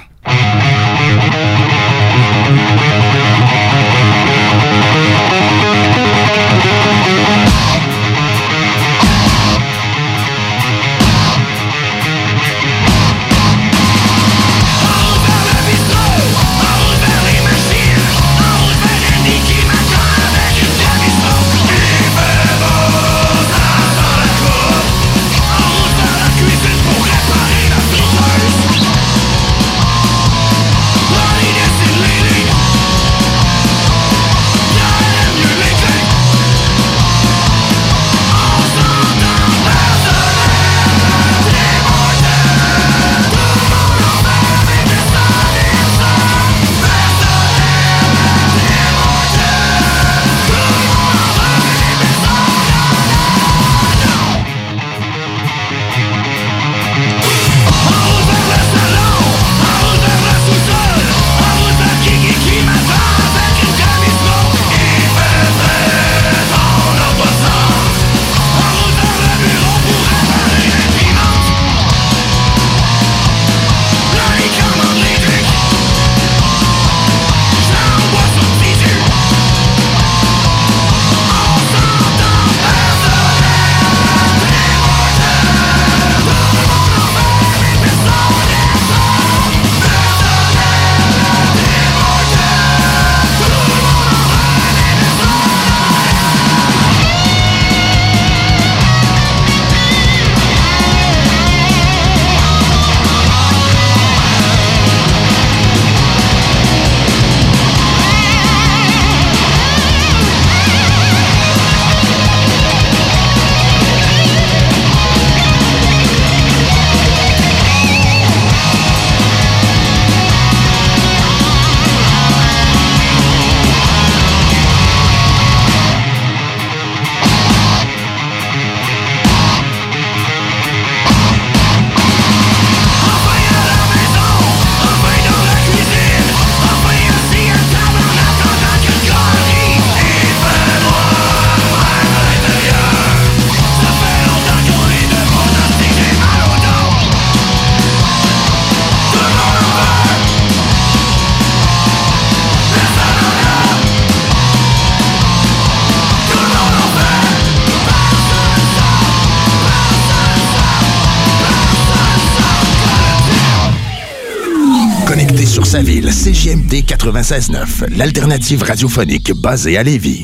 96.9, l'alternative radiophonique basée à Lévis.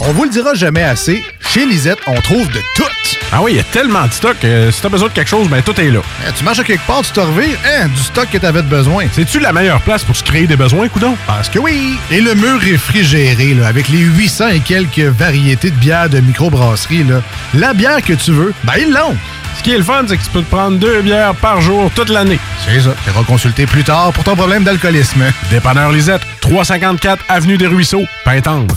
On vous le dira jamais assez, chez Lisette, on trouve de tout. Ah oui, il y a tellement de stock. euh, si t'as besoin de quelque chose, ben tout est là. Hein, tu marches à quelque part, tu te revires, hein, du stock que t'avais de besoin. C'est-tu la meilleure place pour se créer des besoins, coudon? Parce que oui! Et le mur réfrigéré, là, avec les 800 et quelques variétés de bières de microbrasserie, là, la bière que tu veux, ben ils l'ont! Ce qui est le fun, c'est que tu peux te prendre deux bières par jour toute l'année. C'est ça. Tu consulter plus tard pour ton problème d'alcoolisme. Dépanneur Lisette, 354 Avenue des Ruisseaux, Pintendre.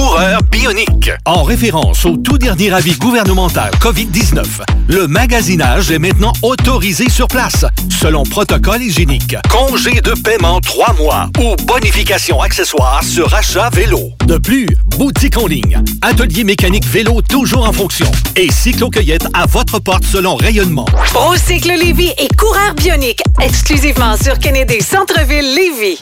coureur bionique. En référence au tout dernier avis gouvernemental COVID-19, le magasinage est maintenant autorisé sur place, selon protocole hygiénique. Congé de paiement 3 mois ou bonification accessoire sur achat vélo. De plus, boutique en ligne, atelier mécanique vélo toujours en fonction et cyclo-cueillette à votre porte selon rayonnement. Procycle Lévy et coureur bionique, exclusivement sur Kennedy Centre-ville Lévy.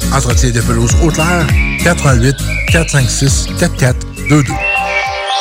Entretien de pelouse Haute-Lair, 418 456 4422.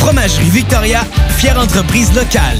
Fromagerie Victoria, fière entreprise locale.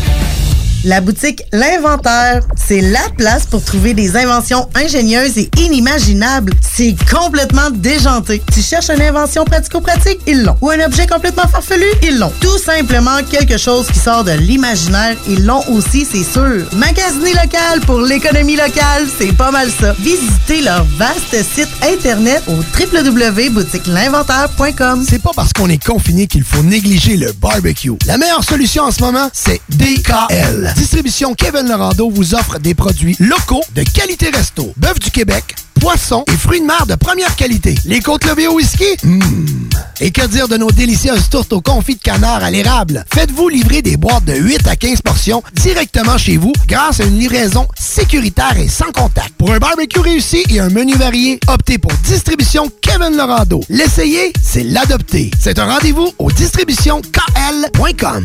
La boutique L'Inventaire, c'est la place pour trouver des inventions ingénieuses et inimaginables. C'est complètement déjanté. Tu cherches une invention pratico-pratique? Ils l'ont. Ou un objet complètement farfelu? Ils l'ont. Tout simplement quelque chose qui sort de l'imaginaire? Ils l'ont aussi, c'est sûr. Magasiner local pour l'économie locale, c'est pas mal ça. Visitez leur vaste site internet au www.boutiquelinventaire.com. C'est pas parce qu'on est confiné qu'il faut négliger le barbecue. La meilleure solution en ce moment, c'est DKL. Distribution Kevin Lorando vous offre des produits locaux de qualité resto. Bœuf du Québec, poissons et fruits de mer de première qualité. Les côtes levées au whisky? Mmh. Et que dire de nos délicieuses tourtes au confit de canard à l'érable? Faites-vous livrer des boîtes de 8 à 15 portions directement chez vous grâce à une livraison sécuritaire et sans contact. Pour un barbecue réussi et un menu varié, optez pour Distribution Kevin Lorando. L'essayer, c'est l'adopter. C'est un rendez-vous au distributionkl.com.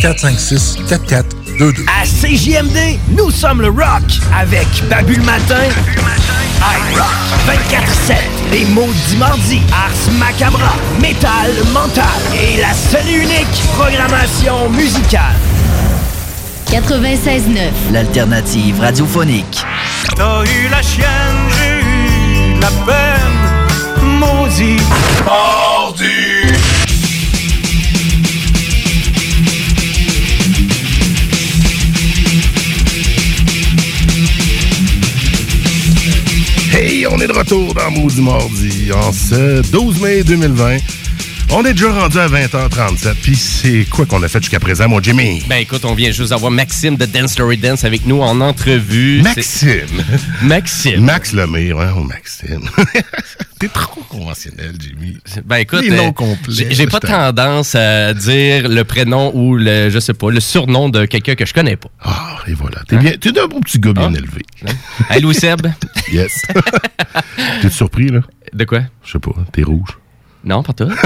456 4422. À CJMD, nous sommes le rock avec Babu le matin, I Rock 24-7, les maudits mardis, Ars Macabra, Metal Mental et la seule et unique programmation musicale. 96.9. L'alternative radiophonique. T'as eu la chienne, j'ai eu la peine, maudit. Mardi. Retour dans Maudit Mardi en ce 12 mai 2020. On est déjà rendu à 20h37. Puis c'est quoi qu'on a fait jusqu'à présent, mon Jimmy? Ben écoute, on vient juste d'avoir Maxime de Dance Story Dance avec nous en entrevue. Maxime. [laughs] Maxime. Max Lemire, hein, oh, Maxime. [laughs] T'es trop conventionnel, Jimmy. Ben écoute, euh, j'ai- pas tendance à dire le prénom ou le, je sais pas, le surnom de quelqu'un que je connais pas. Ah, et voilà. T'es bien, t'es un bon petit gars bien élevé. Hey Louis Seb. [laughs] Yes. T'es surpris, là? De quoi? Je sais pas. T'es rouge. Non, pas toi. [laughs]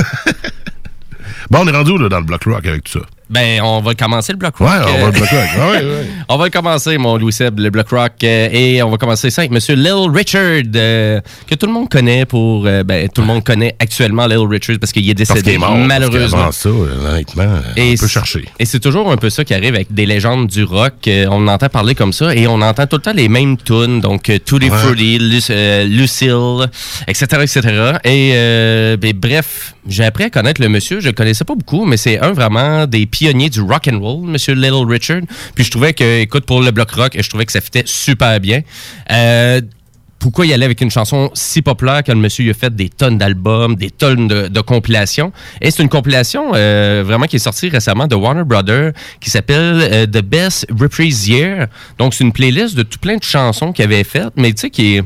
Bon, on est rendu où, là, dans le bloc rock avec tout ça? Ben, on va commencer le bloc rock. Ouais, on va le bloc rock. [laughs] Ouais, ouais. On va le commencer, mon Louis Seb, le bloc rock. euh, et on va commencer ça avec Monsieur Lil Richard, euh, que tout le monde connaît pour. euh, ben, tout le monde connaît actuellement Lil Richard parce qu'il est Parce décédé, est mort. malheureusement. Parce ça, honnêtement, Et on peut c'est- chercher. Et c'est toujours un peu ça qui arrive avec des légendes du rock. On entend parler comme ça et on entend tout le temps les mêmes tunes. Donc, Tutti Ouais. Frutti, Lu- euh, Lucille, etc., etc. Et ben, bref, j'ai appris à connaître le monsieur. Je le connaissais pas beaucoup, mais c'est un vraiment des pionniers du rock and roll, monsieur Little Richard. Puis je trouvais que, écoute, pour le bloc rock, je trouvais que ça fitait super bien. Euh, pourquoi il allait avec une chanson si populaire que le monsieur a fait des tonnes d'albums, des tonnes de, compilations? Et c'est une compilation euh, vraiment qui est sortie récemment de Warner Brothers qui s'appelle euh, The Best Reprise Year. Donc c'est une playlist de tout plein de chansons qu'il avait faites, mais tu sais qui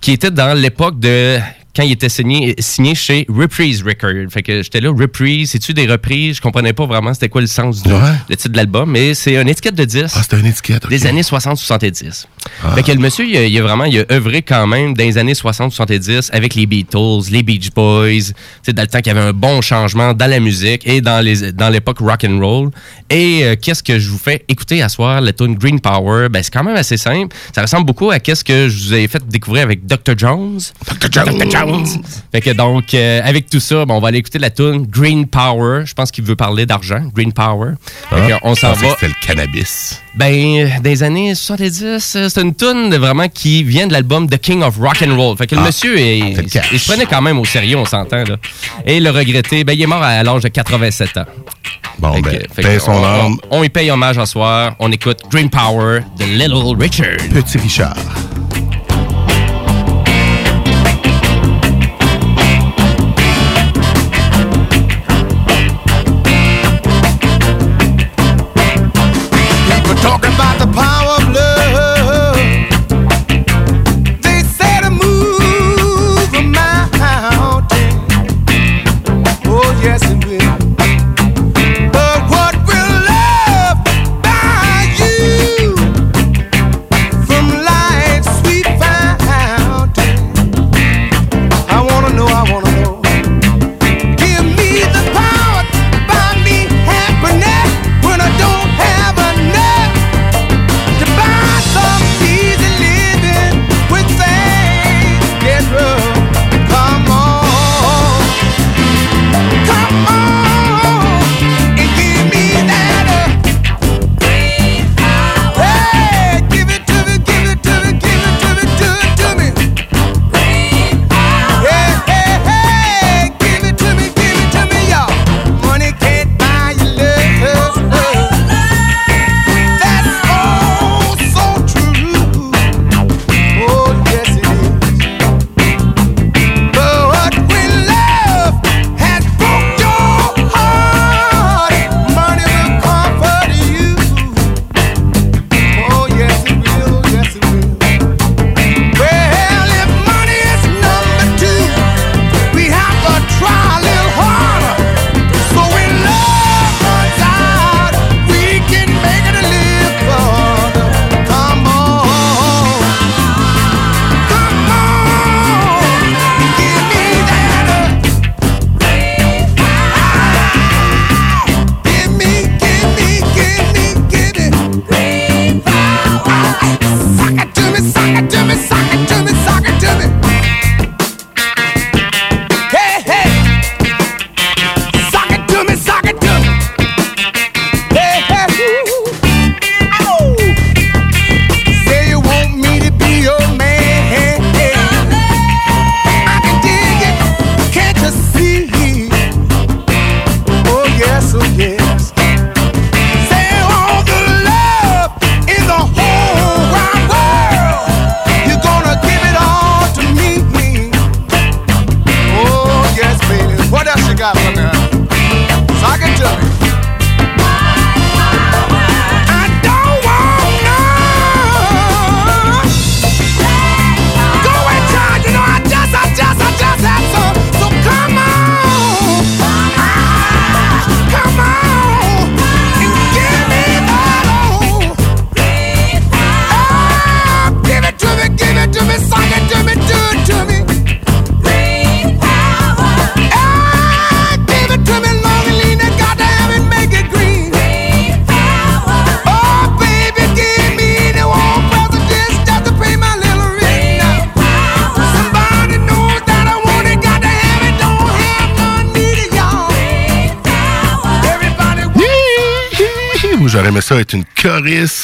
qui était dans l'époque de quand il était signé, signé chez Reprise Records. Fait que j'étais là, Reprise, c'est-tu des reprises? Je comprenais pas vraiment c'était quoi le sens du le titre de l'album, mais c'est une étiquette de disque. Ah, c'était une étiquette. Des années 60-70. Ah. Fait que le monsieur, il a, il a vraiment il a œuvré quand même dans les années 60-70 avec les Beatles, les Beach Boys, c'est dans le temps qu'il y avait un bon changement dans la musique et dans les dans l'époque rock and roll. Et euh, qu'est-ce que je vous fais écouter à soir, la tune Green Power, ben c'est quand même assez simple. Ça ressemble beaucoup à qu'est-ce que je vous ai fait découvrir avec Dr. Jones. Dr. Jones. Fait que donc euh, avec tout ça, ben, on va aller écouter la tune Green Power. Je pense qu'il veut parler d'argent, Green Power. Fait que Ah, on s'en va. C'était le cannabis. Ben, des années 70, euh, c'est une tune vraiment qui vient de l'album The King of Rock and Roll. Fait que le Ah, monsieur, est- cash. il se prenait quand même au sérieux, on s'entend. Là. Et le regretté, ben, il est mort à l'âge de 87 ans. Bon, Fait ben, fait que son on, âme. on- on y paye hommage ce soir. On écoute Green Power de Little Richard. Petit Richard.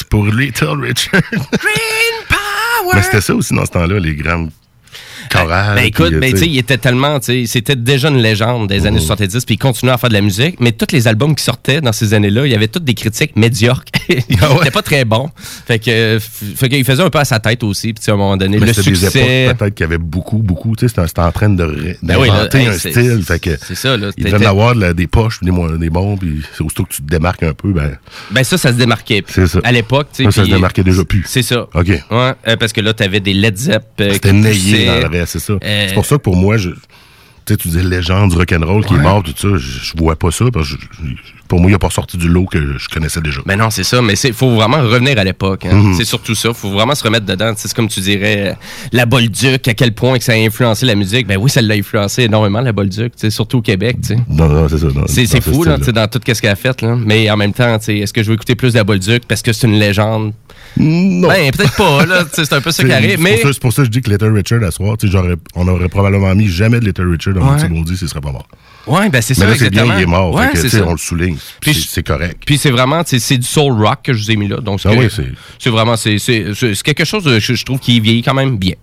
Pour Little Richard. Green Power! Mais c'était ça aussi dans ce temps-là, les grandes chorales. Ben écoute, puis, ben, euh, tu sais, il était tellement, tu sais, c'était déjà une légende des Mm. années 70, puis il continuait à faire de la musique, mais tous les albums qui sortaient dans ces années-là, il y avait toutes des critiques médiocres. [laughs] Ah il était pas très bon. Fait que, euh, fait qu'il faisait un peu à sa tête aussi, puis à un moment donné, mais le succès. époques peut-être qu'il y avait beaucoup, beaucoup. Tu sais, c'était en train de Ben oui, là, d'inventer hey, un style. Fait que c'est ça, là. il devait avoir des poches, des, des bons, puis c'est aussitôt que tu te démarques un peu, ben. Ben ça, ça se démarquait. C'est ça. À l'époque, tu sais. Ça, ça se démarquait déjà plus. C'est ça. OK. Ouais, euh, parce que là, t'avais des Led Zepp. euh, C'était poussaient. dans le vrai, c'est ça. C'est pour ça que pour moi, je, tu sais, tu dis légende du rock'n'roll qui est mort, tout ça, je, vois pas ça, parce que pour moi, il a pas sorti du lot que je connaissais déjà. Ben non, c'est ça, mais il faut vraiment revenir à l'époque. hein. Mhm. C'est surtout ça. faut vraiment se remettre dedans. C'est comme tu dirais, la Bolduc, à quel point que ça a influencé la musique. Ben oui, ça l'a influencé énormément, la Bolduc, surtout au Québec. Non, non, c'est ça. C'est ce fou, là, style-là. tu sais, dans tout ce qu'elle a fait. Là. Mais en même temps, est-ce que je veux écouter plus de la Bolduc parce que c'est une légende? Non. Ben, peut-être pas, là. C'est un peu ça [laughs] qui C'est- arrive. c'est Mais pour ça- C'est pour ça que je dis que Little Richard à soir, on aurait probablement mis jamais de Little Richard dans Ouais. le petit maudit s'il serait pas mort. Ouais, ben c'est Mais ça, là, c'est bien, il est mort. Ouais, fait que, ça. on le souligne. Puis C'est correct. Puis c'est vraiment, c'est du soul rock que je vous ai mis là. Donc, Ah oui, c'est- c'est vraiment, c'est quelque chose que je, je trouve qui vieillit quand même bien.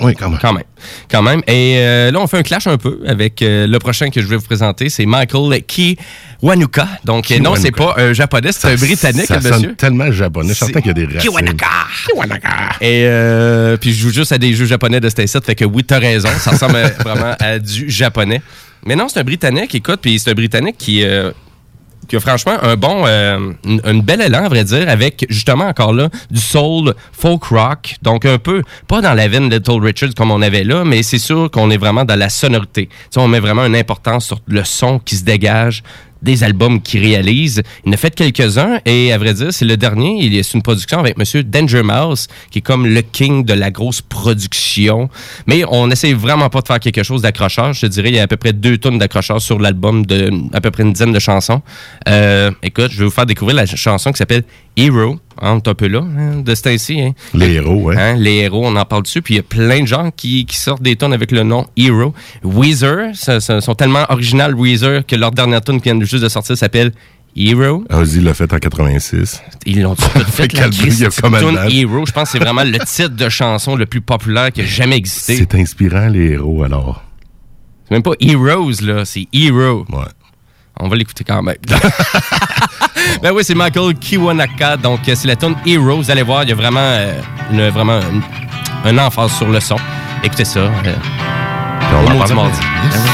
Oui, quand même. Quand même. Quand même. Et euh, là, on fait un clash un peu avec euh, le prochain que je vais vous présenter. C'est Michael Kiwanuka. Donc, euh, non, c'est pas un japonais, c'est un britannique, Ça le sonne monsieur. tellement japonais. Je suis certain qu'il y a des racines. Kiwanaka. Et euh, puis je joue juste à des jeux japonais de cet site, fait que oui, t'as raison, ça ressemble [laughs] vraiment à du japonais. Mais non, c'est un Britannique, écoute, puis c'est un Britannique qui, euh, qui a franchement un bon, euh, une, belle élan, à vrai dire, avec justement encore là du soul folk rock, donc un peu pas dans la veine Little Richard comme on avait là, mais c'est sûr qu'on est vraiment dans la sonorité. Tu sais, on met vraiment une importance sur le son qui se dégage des albums qu'il réalise. Il en a fait quelques-uns et à vrai dire, c'est le dernier. Il est c'est une production avec Monsieur Danger Mouse, qui est comme le king de la grosse production. Mais on essaie vraiment pas de faire quelque chose d'accrocheur. Je te dirais, il y a à peu près deux tonnes d'accrocheur sur l'album à peu près une dizaine de chansons. Euh, écoute, je vais vous faire découvrir la ch- chanson qui s'appelle Hero. On est un peu là, hein, de ce temps-ci. Hein. Les héros, ouais. Hein, les héros, on en parle dessus. Puis il y a plein de gens qui, qui sortent des tonnes avec le nom Hero. Weezer, ça- ça- sont tellement original Weezer que leur dernière tune qui vient juste de sortir s'appelle Hero. Ozzy l'a fait en 86. Ils l'ont fait, [laughs] la il a comme Hero. Je pense que c'est vraiment le [laughs] titre de chanson le plus populaire qui a jamais existé. C'est inspirant, les héros, alors. C'est même pas Heroes, là, c'est Hero. Ouais. On va l'écouter quand même. [laughs] ben oui, c'est Michael Kiwanaka. Donc, euh, c'est la tune Hero. Vous allez voir, il y a vraiment, euh, une, vraiment une- un emphase sur le son. Écoutez ça. euh, on du mardi. après. Ben oui.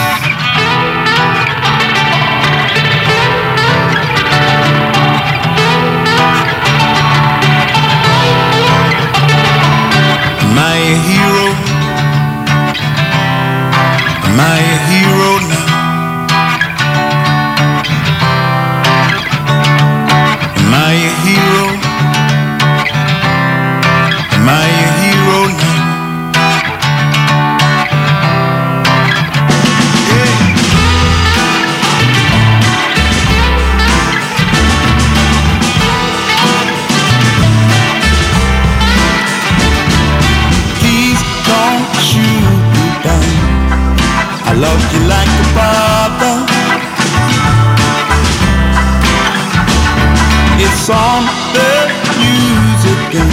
My hero, my hero love you like a father. It's on the news again.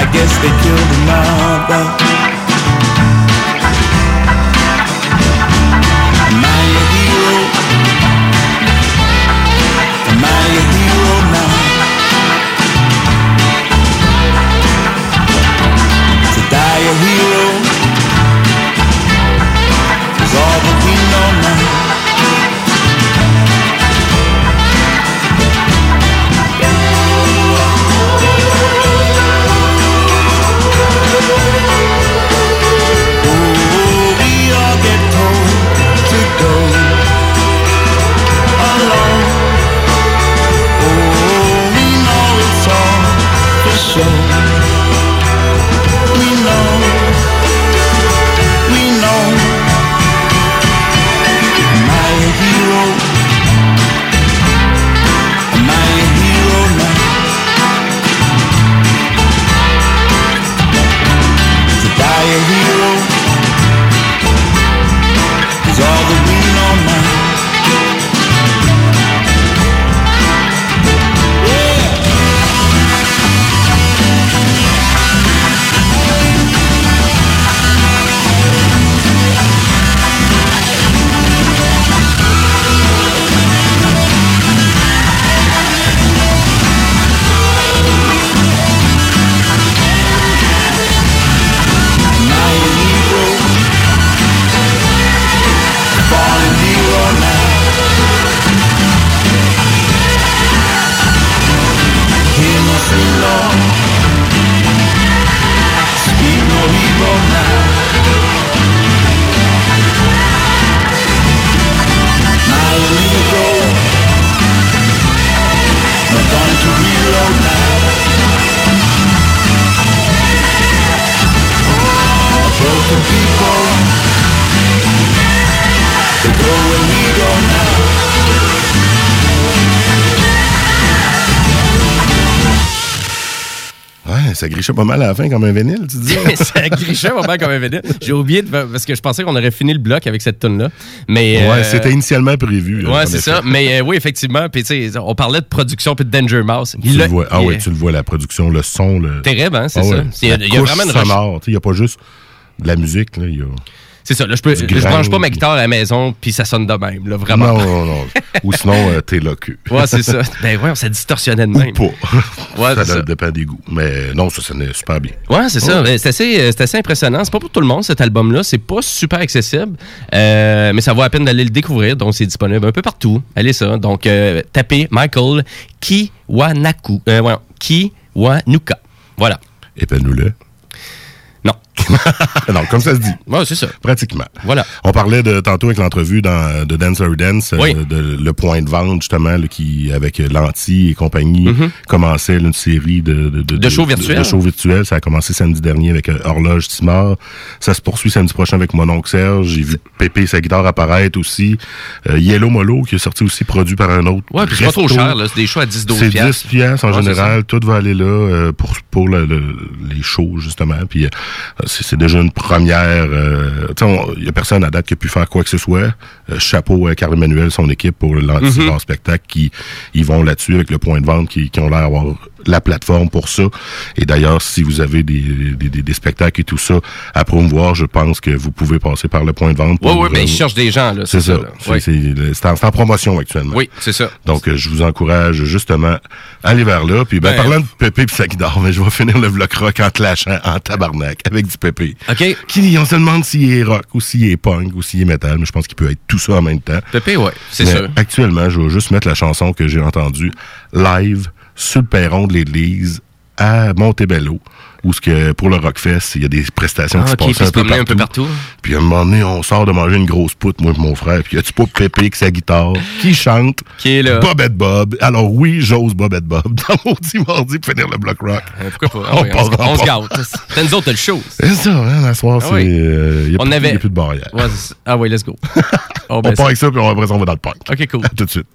I guess they killed another. Ça grichait pas mal à la fin comme un vinyle, tu dis. [laughs] ça grichait vraiment comme un vinyle. J'ai oublié, de- parce que je pensais qu'on aurait fini le bloc avec cette tune là Mais, Ouais, euh, c'était initialement prévu. Ouais, en c'est effet. ça. Mais euh, oui, effectivement. Puis, on parlait de production puis de Danger Mouse. Tu le vois. Ah oui, tu le vois, la production, le son. Le... Terrible, hein, c'est Ah ça. ouais. Il y y a vraiment une sonore. Il n'y a pas juste de la musique. Là, il y a... C'est ça. Là, je, peux, je grand, branche pas ma guitare à la maison puis ça sonne de même. Là, vraiment. Non, non, non. [laughs] Ou sinon, euh, t'es là cul. Ouais, c'est ça. [laughs] Ben ouais, ça distorsionnait de même. Pas. Ouais, ça ça. dépend des goûts. Mais non, ça sonnait super bien. Ouais, c'est ça. Ouais. Ben, C'est assez, euh, assez impressionnant. C'est pas pour tout le monde, cet album-là. C'est pas super accessible. Euh, mais ça vaut la peine d'aller le découvrir. Donc, c'est disponible un peu partout. Allez ça. Donc, euh, tapez Michael Kiwanaku. Kiwanuka. Voilà. Épelle-nous-le. Non. [laughs] non, comme ça se dit. Ouais, c'est ça. Pratiquement. Voilà. On parlait de, tantôt avec l'entrevue dans, de Dance or Dance, euh, Oui. de le point de vente, justement, là, qui, avec Lanty et compagnie, Mhm. commençait là, une série de, de, De shows virtuels. De, shows virtuels. Ça a commencé samedi dernier avec euh, Horloge Timor. Ça se poursuit samedi prochain avec Mon oncle Serge. J'ai vu Pépé sa guitare apparaître aussi. Euh, Yellow Molo, qui est sorti aussi produit par un autre. Ouais, puis c'est pas trop cher. là. C'est des shows à 10-12 C'est 10 piastres. en Ouais, général. Tout va aller là euh, pour, pour le- le- les shows, justement. Puis euh, c'est déjà une première. euh, il y a personne à date qui a pu faire quoi que ce soit. Euh, chapeau à Carl Emmanuel, son équipe pour l'anti Mhm. spectacle qui ils vont là-dessus avec le point de vente qui, qui ont l'air d'avoir la plateforme pour ça. Et d'ailleurs, si vous avez des, des, des- des spectacles et tout ça à promouvoir, je pense que vous pouvez passer par le point de vente. Pour, ouais, mais ils cherchent des gens, là. c'est ça. C'est- en, promotion actuellement. Oui, c'est ça. Donc, euh, je vous encourage justement à aller vers là. Puis, ben, Ben- parlant de Pépé et sa guitare, mais je vais finir le vlog rock en clashant en tabarnak avec du Pépé. OK. Qui, on se demande s'il est rock ou s'il est punk ou s'il est metal, mais je pense qu'il peut être tout ça en même temps. Pépé, ouais, c'est sûr. Actuellement, je vais juste mettre la chanson que j'ai entendue live sur le perron de l'église à Montebello, où ce que pour le Rockfest, il y a des prestations Ah, qui ok, se passent un se peu, promener un partout. peu partout. Puis à un moment donné, on sort de manger une grosse poutre, moi et mon frère, puis y a-tu pas Pépé avec sa guitare, qui chante, Qui est là. Bobette Bob. Alors oui, j'ose Bobette Bob [laughs] dans Maudit Mardi pour finir le bloc rock. Euh, Pourquoi pas? Ah on, se- on gâte. T'as nous autres, t'as le show. C'est ça, hein, la soirée, Ah c'est... oui. euh, a avait- a plus de barrière. Ah oui, let's go. [laughs] Oh, on ben, part avec ça, puis on- après ça, on va dans le punk. OK, cool. À tout de suite.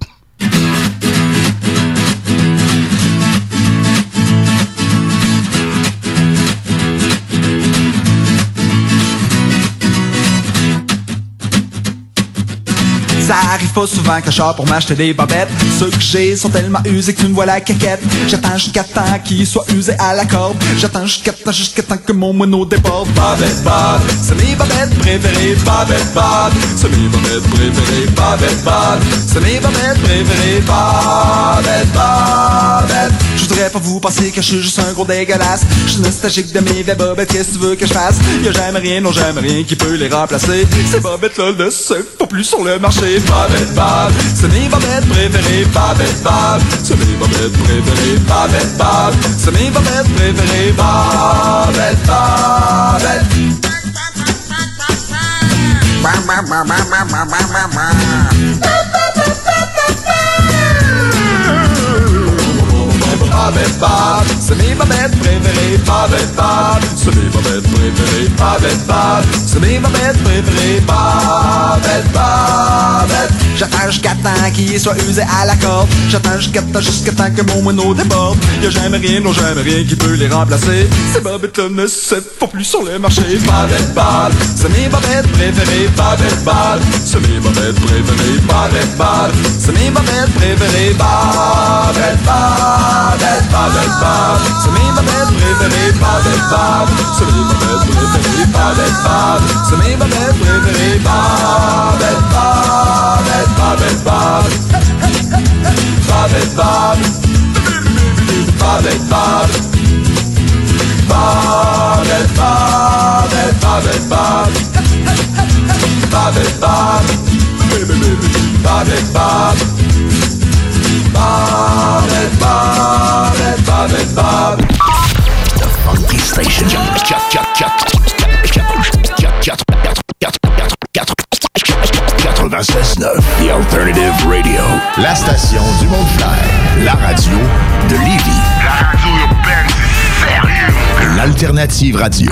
Ça arrive pas souvent que je pour m'acheter des bobettes. Ceux que j'ai sont tellement usés que tu me vois la caquette. J'attends jusqu'à temps qu'ils soient usés à la corde. J'attends jusqu'à temps, jusqu'à temps que mon mono déborde. Bobette Bob, c'est mes bobettes préférées Bobette Bob, c'est mes bobettes préférées Bobette Bob, c'est mes bobettes préférées Bobette Bobette voudrais pas vous penser que je suis juste un gros dégueulasse. Je suis nostalgique de mes vieilles bobettes, qu'est-ce que tu veux que je fasse? Y'a jamais rien, non jamais rien qui peut les remplacer. Ces bobettes-là ne se font plus sur le marché. Bobette Bob, c'est mes bobettes préférées Bobette Bob, c'est mes bobettes préférées Bobette Bob, c'est mes bobettes préférées Bobette Bobette Bobette Bob, c'est mes bobettes préférées Bobette Bob, c'est mes bobettes préférées Bobette Bob, c'est mes bobettes préférées Bobette Bobette J'attends jusqu'à temps qu'il soit usé à la corde. J'attends jusqu'à temps, jusqu'à temps que mon mono déborde. Y'a jamais rien, non jamais rien qui peut les remplacer. Ces bobettes ne se font plus sur le marché. Bobette Bob, c'est mes bobettes préférées Bobette Bob, c'est mes bobettes préférées Bobette Bob, c'est mes bobettes préférées Bobette Bobette Bobette Bob, c'est mes bobettes préférées Bobette Bob, c'est mes bobettes préférées Bobette Bob, c'est mes bobettes préférées Bobette Bobette Bob, Bobette Bob, Bobette Bob, Bobette Bobette Bobette Bob, Bobette Bob, Bobette Bob. Bobette, Bobette, Bobette, Bob. The Funky Station. 96.9 The Alternative Radio. La station du monde La radio de Lévis. La radio urbaine, c'est sérieux. L'Alternative Radio.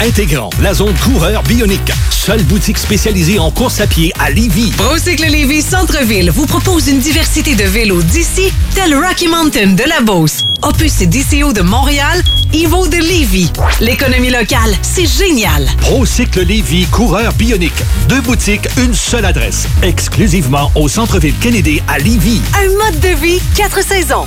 intégrant la zone coureur bionique. Seule boutique spécialisée en course à pied à Lévy. Procycle Lévis Centre-Ville vous propose une diversité de vélos d'ici, tel Rocky Mountain de la Beauce, Opus et DCO de Montréal, Evo de Lévis. L'économie locale, c'est génial. ProCycle Lévy, coureur bionique. Deux boutiques, une seule adresse. Exclusivement au centre-ville Kennedy à Lévy. Un mode de vie, quatre saisons.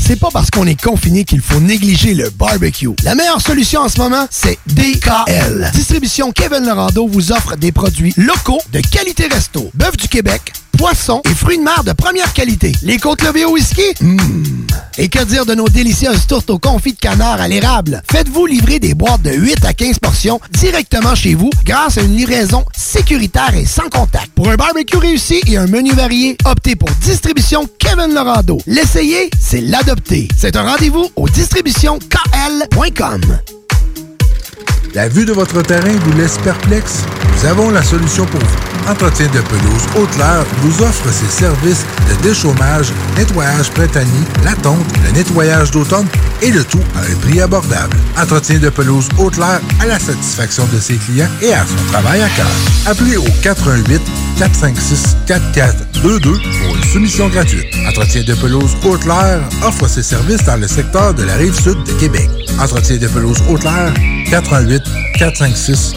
C'est pas parce qu'on est confiné qu'il faut négliger le barbecue. La meilleure solution en ce moment, c'est DKL. Distribution Kevin Lorando vous offre des produits locaux de qualité resto. Bœuf du Québec, poissons et fruits de mer de première qualité. Les côtes levées au whisky? Mmh. Et que dire de nos délicieuses tourtes au confit de canard à l'érable? Faites-vous livrer des boîtes de 8 à 15 portions directement chez vous grâce à une livraison sécuritaire et sans contact. Pour un barbecue réussi et un menu varié, optez pour Distribution Kevin Lorando. L'essayer, c'est C'est un rendez-vous au distributionkl.com. La vue de votre terrain vous laisse perplexe? Nous avons la solution pour vous. Entretien de pelouse Haute-Lair vous offre ses services de déchômage, nettoyage printanier, la tonte, le nettoyage d'automne et le tout à un prix abordable. Entretien de pelouse Haute-Lair à la satisfaction de ses clients et à son travail à cœur. Appelez au 88 456 4422 pour une soumission gratuite. Entretien de pelouse Haute-Lair offre ses services dans le secteur de la rive sud de Québec. Entretien de pelouse Haute-Lair 88 456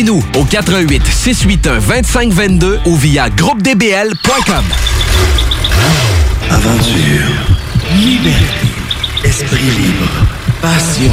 Contactez-nous au 88 681 2522 ou via groupedbl.com. Aventure, liberté, esprit libre, passion.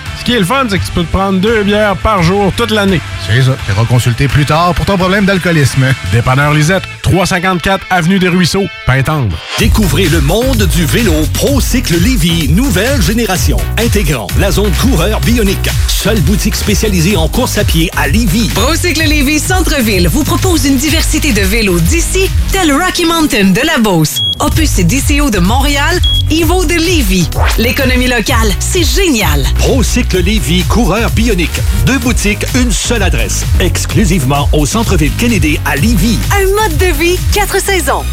Ce qui est le fun, c'est que tu peux te prendre deux bières par jour toute l'année. C'est ça. Tu consulter plus tard pour ton problème d'alcoolisme. Dépanneur Lisette, 354 Avenue des Ruisseaux, Pintendre. Découvrez le monde du vélo ProCycle Lévy, nouvelle génération, intégrant la zone coureur bionique. Seule boutique spécialisée en course à pied à Lévy. Procycle Lévis Centre-Ville vous propose une diversité de vélos d'ici, tel Rocky Mountain de la Beauce, Opus et DCO de Montréal, Evo de Lévis. L'économie locale, c'est génial. ProCycle Lévy, coureur bionique. Deux boutiques, une seule adresse. Exclusivement au centre-ville Kennedy à Lévy. Un mode de vie, quatre saisons.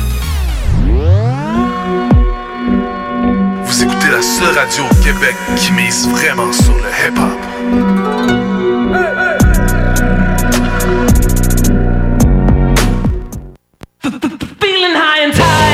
Vous écoutez la seule radio au Québec qui mise vraiment sur le hip-hop. Feeling high and tired.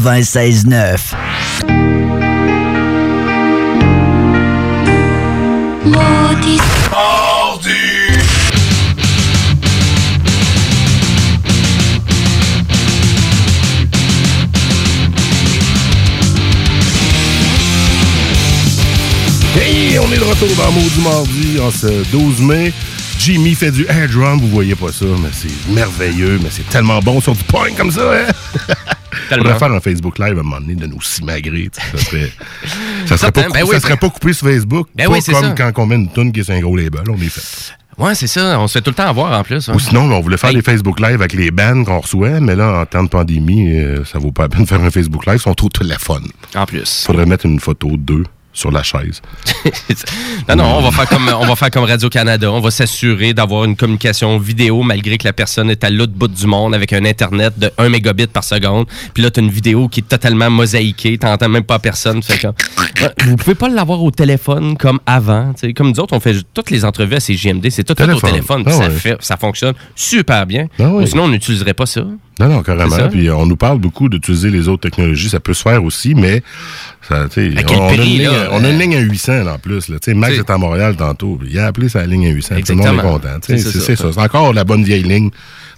96.9. Hey, on est de retour dans Maudit Mardi en ce 12 mai. Jimmy fait du air drum, vous voyez pas ça, mais c'est merveilleux, mais c'est tellement bon sur du point comme ça, hein? On devrait faire un Facebook Live à un moment donné de nous sais, Ça serait, [laughs] ça serait, pas, ben cou- oui, ça serait pas coupé sur Facebook. Ben pas oui, comme ça. quand on met une tune qui est un gros label, on est fait. Ouais, c'est ça. On se fait tout le temps avoir en plus. hein. Ou sinon, on voulait faire des Facebook Live avec les bands qu'on reçoit, mais là, en temps de pandémie, euh, ça vaut pas la peine de faire un Facebook Live, ils sont trop téléphone. En plus. Faudrait mettre une photo d'eux sur la chaise. [laughs] Non, non, on va faire comme, on va faire comme Radio-Canada. On va s'assurer d'avoir une communication vidéo malgré que la personne est à l'autre bout du monde avec un Internet de 1 mégabit par seconde. Puis là, tu as une vidéo qui est totalement mosaïquée. Tu n'entends même pas personne. Fait [laughs] Ouais, vous pouvez pas l'avoir au téléphone comme avant. tu sais. Comme nous autres, on fait toutes les entrevues à CGMD. C'est tout fait au Téléphone. Ah ça, ouais. fait, ça fonctionne super bien. Ah ouais. Sinon, on n'utiliserait pas ça. Non, non, carrément. Ça. Puis euh, on nous parle beaucoup d'utiliser les autres technologies. Ça peut se faire aussi, mais ça, on, a une prix, ligne, là? on a une ligne à 800 là, en plus. Là. Tu sais, Max est à Montréal tantôt. Il a appelé sa ligne à 800. Tout le monde est Exactement. content. C'est ça, C'est ça. encore la bonne vieille ligne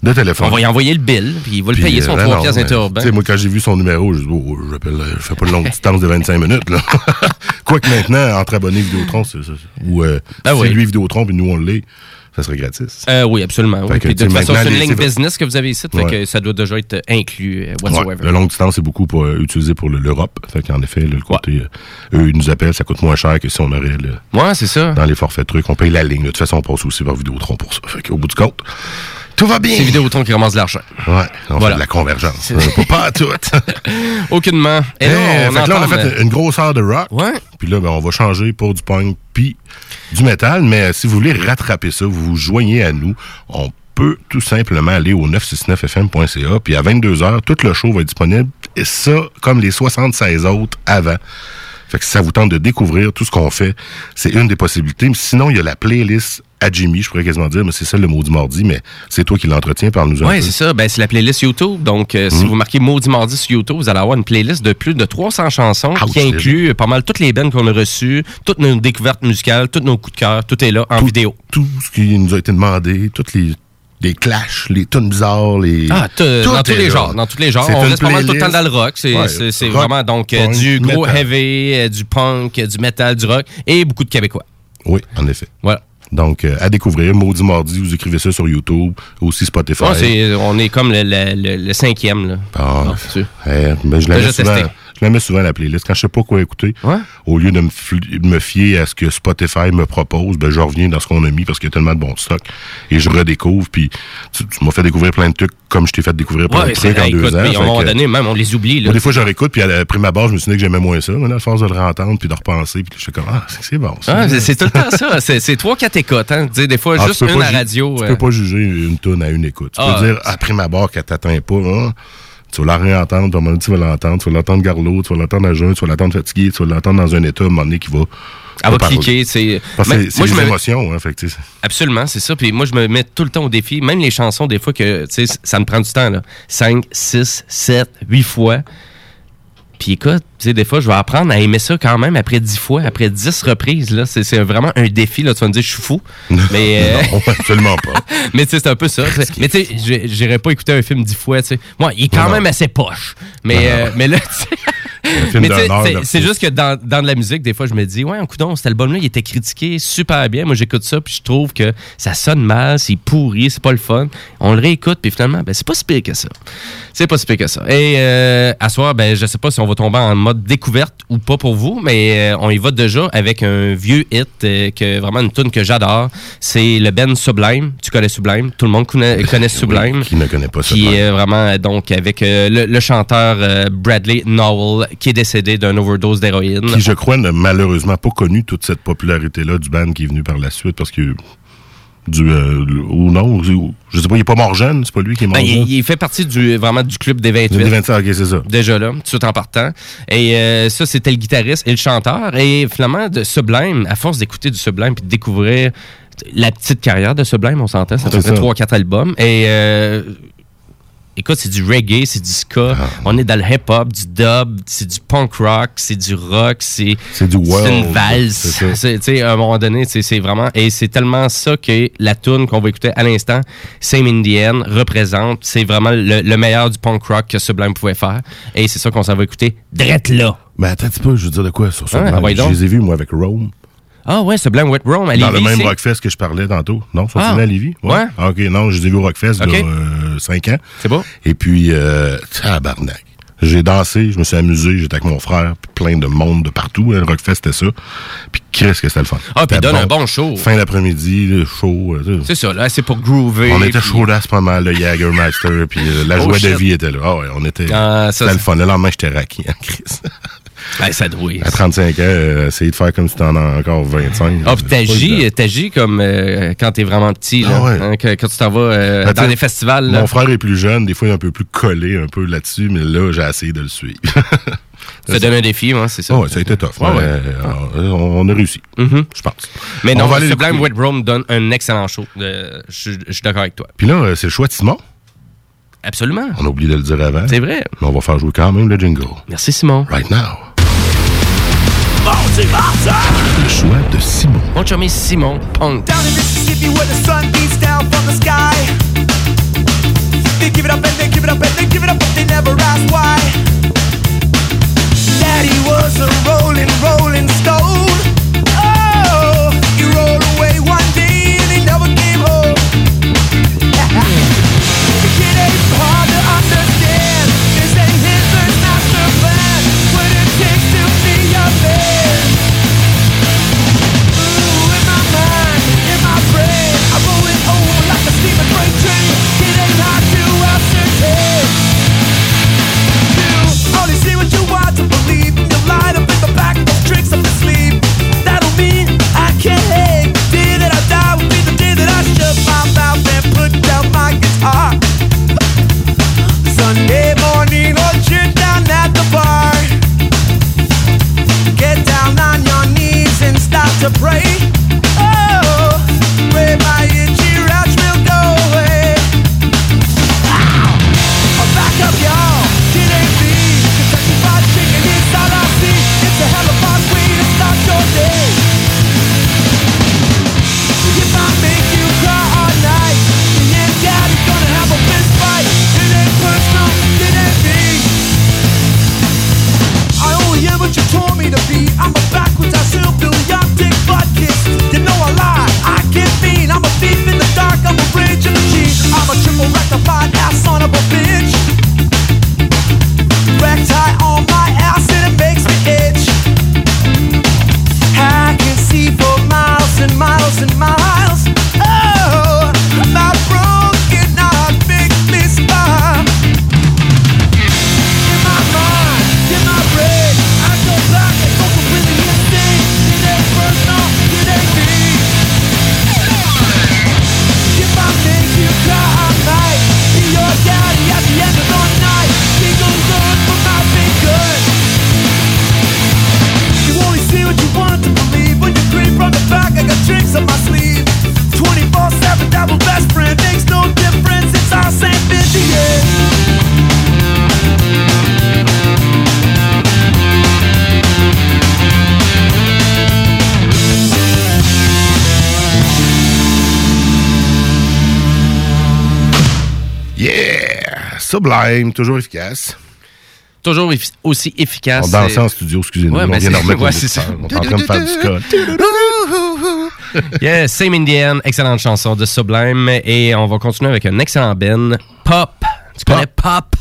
de téléphone. On va y envoyer le bill, puis il va le payer son euh, 3 non, piastres interurbain. Moi, quand j'ai vu son numéro, je dis, oh, euh, je fais pas de longue [laughs] distance de 25 minutes, là. [laughs] Quoique maintenant, entre abonnés Vidéotron, c'est ça. Ou, euh, Ah si oui. lui Vidéotron, puis nous, on l'est, ça serait gratis. Euh, oui, absolument. oui. Fait que, Puis de toute façon, c'est une ligne business que vous avez ici, fait Ouais. que ça doit déjà être inclus euh, Ouais, whatsoever. la longue distance, c'est beaucoup pour, euh, utilisé pour le- l'Europe. Fait qu'en effet, le côté, eux, ils nous appellent, ça coûte moins cher que si on aurait le, Ouais, c'est ça. dans les forfaits trucs. On paye la ligne. De toute façon, on passe aussi par Vidéotron pour ça. Fait qu'au bout du compte, tout va bien. C'est Vidéotron qui ramasse de l'argent. Ouais, on Voilà. fait de la convergence. Euh, pas à tout. [laughs] Aucunement. Et là, Eh, on fait que là, on a fait une grosse heure de rock. Puis là, ben, on va changer pour du punk puis du métal. Mais si vous voulez rattraper ça, vous vous joignez à nous. On peut tout simplement aller au 969fm.ca. Puis à 22h, tout le show va être disponible. Et ça, comme les 76 autres avant. Fait que si ça vous tente de découvrir tout ce qu'on fait, c'est une des possibilités. Mais sinon, il y a la playlist à Jimmy, je pourrais quasiment dire, mais c'est ça le mot du mardi, mais c'est toi qui l'entretiens par nous Oui, c'est ça. Ben, c'est la playlist YouTube. Donc, euh, si Mm. vous marquez Maudit Mardi sur YouTube, vous allez avoir une playlist de plus de 300 chansons qui inclut pas mal toutes les bands qu'on a reçues, toutes nos découvertes musicales, tous nos coups de cœur. Tout est là en vidéo. Tout ce qui nous a été demandé, toutes les, les clashs, les tunes bizarres, les... Ah, tout- dans tous les là. genres. Dans tous les genres. C'est On reste pas mal tout le temps dans le rock. C'est Ouais, vraiment donc euh, punk, du gros metal. heavy, euh, du punk, euh, du metal, du rock et beaucoup de Québécois. Oui, en effet. Voilà. Donc, euh, à découvrir, Maudit Mardi, vous écrivez ça sur YouTube, aussi Spotify. Ouais, on est comme le, le- le- le cinquième. Là. Ah, Ah, eh, ben, je, la Déjà mets souvent, testé. Je la mets souvent à la playlist. Quand je sais pas quoi écouter, au lieu de me, me fier à ce que Spotify me propose, ben, je reviens dans ce qu'on a mis parce qu'il y a tellement de bons stocks. Et je redécouvre. Puis, tu, tu m'as fait découvrir plein de trucs comme je t'ai fait découvrir plein Ouais, de trucs en deux ans. à un moment donné, même, on les oublie. Là. Moi, des fois, je réécoute, puis à la prime abord, je me suis dit que j'aimais moins ça. Mais là, à force de le réentendre, puis de repenser, puis je suis comme, ah, c'est bon. ça. Ah, c'est- tout le temps ça. C'est trois, quatre écoutes. Hein. Des fois, Ah, juste une à radio. Tu euh, peux pas juger une tonne à une écoute. Tu Ah, peux dire, après ma barre, qu'elle t'atteint pas, hein, Tu vas la réentendre, puis à un moment donné, tu vas l'entendre. Tu vas l'entendre garlot, tu vas l'entendre à jeun, tu vas l'entendre fatigué, tu vas l'entendre dans un état à un moment donné qui va. Elle va cliquer. C'est Parce que Mais c'est les émotions, hein, fait que, Absolument, c'est ça. Puis moi, je me mets tout le temps au défi. Même les chansons, des fois, que tu sais, ça me prend du temps. Là. 5, 6, 7, 8 fois. Puis écoute, tu sais, des fois, je vais apprendre à aimer ça quand même après 10 fois, après 10 reprises. là. C'est c'est vraiment un défi. Là. Tu vas me dire, je suis fou. Mais, euh, [laughs] Non, absolument pas. mais tu sais, c'est un peu ça. Mais tu sais, j'irais pas écouter un film 10 fois. tu sais. Moi, il est quand Non. même assez poche. Mais, euh, mais là, tu [laughs] mais c'est- juste que dans, dans de la musique, des fois, je me dis, ouais, un coup cet album-là, il était critiqué super bien. Moi, j'écoute ça, puis je trouve que ça sonne mal, c'est pourri, c'est pas le fun. On le réécoute, puis finalement, ben, c'est pas si pire que ça. C'est pas si pire que ça. Et euh, à soir, ben, je sais pas si on va tomber en mode découverte ou pas pour vous, mais euh, on y va déjà avec un vieux hit, euh, que vraiment une tune que j'adore. C'est le Ben Sublime. Tu connais Sublime? Tout le monde connaît, connaît Sublime. qui ne connaît pas Qui Sublime? est vraiment donc avec le, le chanteur Bradley Nowell qui est décédé d'une overdose d'héroïne. Qui, je crois, n'a malheureusement pas connu toute cette popularité-là du band qui est venu par la suite parce que. Du, euh, ou non, je sais pas, il est pas mort jeune, c'est pas lui qui est mort Ben, jeune. il, il fait partie du, vraiment du club des 28. Des 25, ok, c'est ça. Déjà là, tout en partant. Et euh, ça, c'était le guitariste et le chanteur. Et finalement, de Sublime, à force d'écouter du Sublime puis de découvrir la petite carrière de Sublime, on s'entend, ça C'est fait ça. 3-4 albums. Et euh, écoute, c'est du reggae, c'est du ska. Ah. On est dans le hip-hop, du dub, c'est du punk rock, c'est du rock, c'est C'est du world, une valse. c'est à un moment donné, c'est vraiment. Et c'est tellement ça que la tune qu'on va écouter à l'instant, Same Indian, représente. C'est vraiment le, le meilleur du punk rock que Sublime pouvait faire. Et c'est ça qu'on s'en va écouter drette là. Mais attends un petit peu, je veux dire de quoi sur ça. Ah, je les ai vus, moi, avec Rome. Ah ouais, Sublime Wet Rome à Dans le Lévis, même c'est- Rockfest que je parlais tantôt. Non, sont Ah. à Lévis? Ouais. Ah, OK, non, je les ai vus au Rockfest il y a 5 ans. C'est beau. Et puis, euh, tabarnak. J'ai dansé, je me suis amusé, j'étais avec mon frère, puis plein de monde de partout. hein, Le Rockfest, c'était ça. Puis qu'est-ce que c'était le fun. Ah, puis donne un bon show. Fin d'après-midi, show. euh. C'est ça, là, c'est pour groover. On était puis- chaud là pas mal, le Jagermeister, puis euh, la Oh, joie de vie était là. Ah ouais, on était. Ah, c'était le c'est- fun. Le lendemain, j'étais raqué, hein, Chris. [laughs] Ben, ça doit. À 35 ans, euh, essayer de faire comme si t'en as encore 25. Ah, puis pas évident. t'agis, t'agis comme euh, quand t'es vraiment petit, là. Ah ouais. hein, que- quand tu t'en vas euh, Ben, dans les festivals. là. Mon frère est plus jeune, des fois il est un peu plus collé un peu là-dessus, mais là, j'ai essayé de le suivre. [laughs] Ça donne un défi, hein, c'est ça. Ouais, ça a été tough. Ouais, mais, ouais. euh, on, a réussi, Mhm. je pense. Mais On non, Sublime. Wet Rome donne un excellent show. Euh, Je suis- d'accord avec toi. Puis là, euh, c'est le choix de Simon. Absolument. On a oublié de le dire avant. C'est vrai. Mais on va faire jouer quand même le jingle. Merci, Simon. Right now. Mardi, mardi. Le choix de Simon. Mon chummy Simon Punk. Down in Mississippi where the sun beats down from the sky. They give it up and they give it up and they give it up, but they never ask why. Toujours efficace. Toujours effi- aussi efficace. On dansait en studio, excusez-nous. Ouais, on vient de remettre ouais, ça. On est en train de faire du scotch. [laughs] Yeah, Same Indian, excellente chanson de Sublime. Et on va continuer avec un excellent Ben, Pop. Tu connais Pop?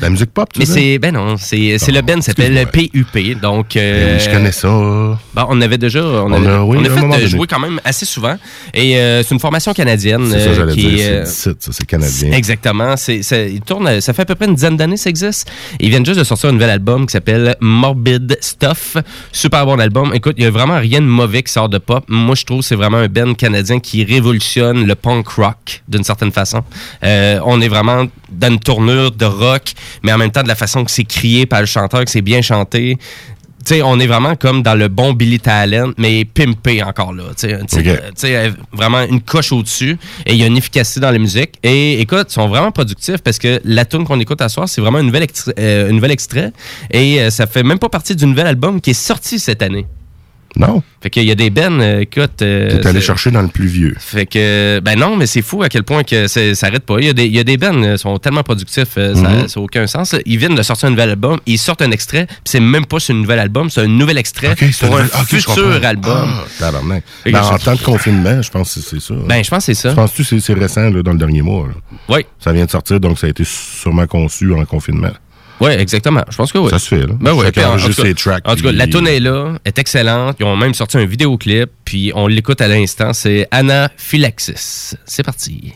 La musique pop, tu Mais c'est, ben non, c'est, c'est le Ben s'appelle PUP. Donc, euh, Ben oui, je connais ça. Bon, on avait déjà, on, On avait, a- oui, on a fait euh, donné. jouer quand même assez souvent. Et euh, c'est une formation canadienne. C'est ça, euh, j'allais qui dire. euh, C'est ça, c'est canadien. Exactement. C'est, tourne, ça fait à peu près une dizaine d'années ça existe. Ils viennent juste de sortir un nouvel album qui s'appelle Morbid Stuff. Super bon album. Écoute, il y a vraiment rien de mauvais qui sort de pop. Moi, je trouve que c'est vraiment un band canadien qui révolutionne le punk rock d'une certaine façon. Euh, on est vraiment dans une tournure de rock, mais en même temps de la façon que c'est crié par le chanteur, que c'est bien chanté. Tu sais, on est vraiment comme dans le bon Billy Talent, mais pimpé encore là. Tu sais, tu sais, Ok. euh, tu sais, euh, vraiment une coche au-dessus. Et il y a une efficacité dans la musique. Et écoute, ils sont vraiment productifs parce que la tune qu'on écoute à soir, c'est vraiment un nouvel, extrait, euh, un nouvel extrait. Et euh, ça fait même pas partie du nouvel album qui est sorti cette année. Non. Fait qu'il y a des bennes, euh, écoute. euh, T'es allé chercher dans le plus vieux. fait que, ben non, mais c'est fou à quel point que ça arrête pas. Il y a des, il y a des bands euh, sont tellement productifs, euh, ça Mhm. n'a aucun sens. Ils viennent de sortir un nouvel album, ils sortent un extrait, puis c'est même pas sur un nouvel album, c'est un nouvel extrait pour un nouvel- futur album. Ah, Ben, en temps de confinement, je pense que c'est ça. Ben, je pense que c'est ça. Je pense que c'est c'est récent, là, dans le dernier mois. là? Oui. Ça vient de sortir, donc ça a été sûrement conçu en confinement. Oui, exactement. Je pense que oui. Ça se fait, là. Ben ouais, en- tout cas- ses tracks, En tout cas, puis- la tune est là, est excellente. Ils ont même sorti un vidéoclip, puis on l'écoute à l'instant. C'est Anaphylaxis. C'est parti.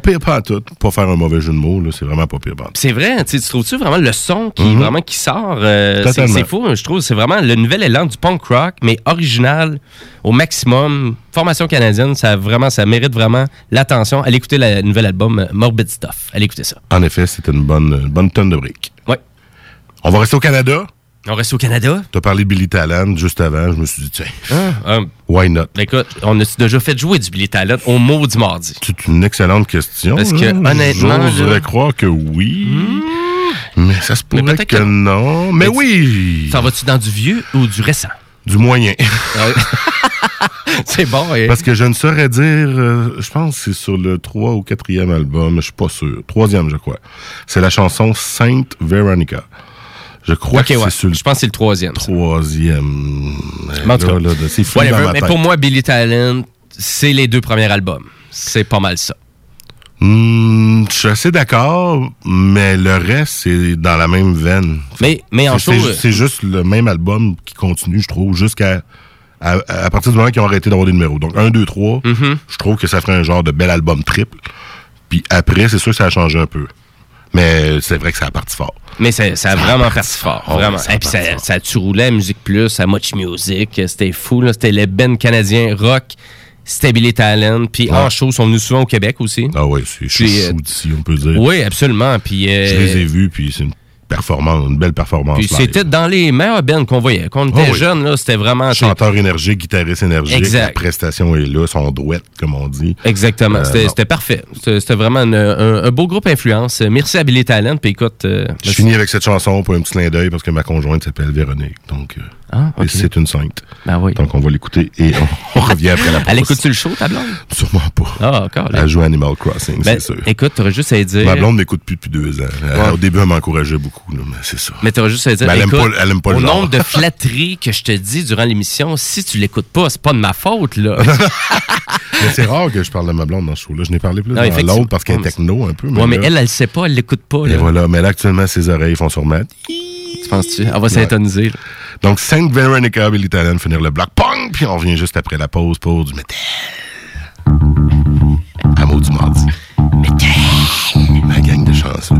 Pas pire pas tout. Pas faire un mauvais jeu de mots, là, c'est vraiment pas pire pas. C'est vrai, tu trouves-tu vraiment le son qui, Mhm. vraiment, qui sort? euh, c'est c'est fou, je trouve. C'est vraiment le nouvel élan du punk rock, mais original au maximum. Formation canadienne, ça, vraiment, ça mérite vraiment l'attention. Allez écouter le nouvel album euh, Morbid Stuff. Allez écouter ça. En effet, c'était une bonne, une bonne tonne de briques. Ouais. On va rester au Canada. On reste au Canada? Tu as parlé de Billy Talent juste avant. Je me suis dit, tiens, Ah, ah, why not? écoute, on a déjà fait jouer du Billy Talent au mot du mardi. C'est une excellente question. Parce que, là. honnêtement, J'oserais là- croire que oui. Mais ça se pourrait que, que- non. Mais, oui! T'en vas-tu dans du vieux ou du récent? Du moyen. [laughs] c'est bon. hein? Parce que je ne saurais dire, euh, je pense que c'est sur le 3 ou 4e album, je suis pas sûr. Troisième, je crois. C'est la chanson Sainte Veronica. Je crois que ouais. c'est sur le Je pense que c'est le troisième. troisième. Mais Là, cas, là, c'est fou whatever. dans ma mais tête. pour moi, Billy Talent, c'est les deux premiers albums. C'est pas mal ça. Hmm, je suis assez d'accord, mais le reste, c'est dans la même veine. Mais, mais en C'est- show, c'est- juste le même album qui continue, je trouve, jusqu'à. À, à partir du moment qu'ils ont arrêté d'avoir des numéros. Donc, 1, 2, 3, Mhm. je trouve que ça ferait un genre de bel album triple. Puis après, c'est sûr que ça a changé un peu. Mais c'est vrai que ça a parti fort. Mais ça, ça a vraiment parti fort. fort. Vraiment. Ça Et puis ça, ça tu roulais à Musique Plus, à Much Music. C'était fou. là. C'était les Ben canadiens rock. Billy Talent. Puis Ouais. en show, ils sont venus souvent au Québec aussi. Ah oui, c'est chouchou euh, d'ici, on peut dire. Oui, absolument. Puis, euh, Je les ai vus, puis c'est une performance, une belle performance. puis c'était dans les meilleurs bands qu'on voyait. Quand on était Ah oui. là, c'était vraiment... Chanteur énergique, guitariste énergique, Exact. la prestation est là, son douette, comme on dit. Exactement. Euh, C'était parfait. C'était c'était vraiment une- un, un beau groupe influence. Merci à Billy Talent. Puis écoute... euh, Je finis avec cette chanson pour un petit clin d'œil parce que ma conjointe s'appelle Véronique. Donc, euh, Ah, et c'est une sainte. Ben oui. Donc, on va l'écouter et on, [laughs] on revient après la pause. Elle écoute-tu le show, ta blonde? Sûrement pas. Ah, encore. Elle joue à Animal Crossing, Ben, c'est sûr. écoute, t'aurais juste à dire... Ma blonde n'écoute plus depuis deux ans. Ouais. Au début, elle m'encourageait beaucoup, là, mais c'est ça. Mais t'aurais juste à dire, elle aime écoute, pas- elle aime pas le au genre. nombre de flatteries que je te dis durant l'émission, si tu l'écoutes pas, c'est pas de ma faute, là. mais c'est [laughs] rare que je parle de ma blonde dans ce show-là. Je n'ai parlé plus Non, dans l'autre parce qu'elle est techno un peu. ouais, mais elle, elle sait pas, elle l'écoute pas, Et là. voilà, mais là, actuellement, ses oreilles font sur ma Tu penses-tu? Elle va s'intoniser. Donc, Saint Veronica, Billy Talent, finir le bloc, pong, puis on revient juste après la pause pour du métal. Mot du mardi. Métal. Ma gang de chanceux.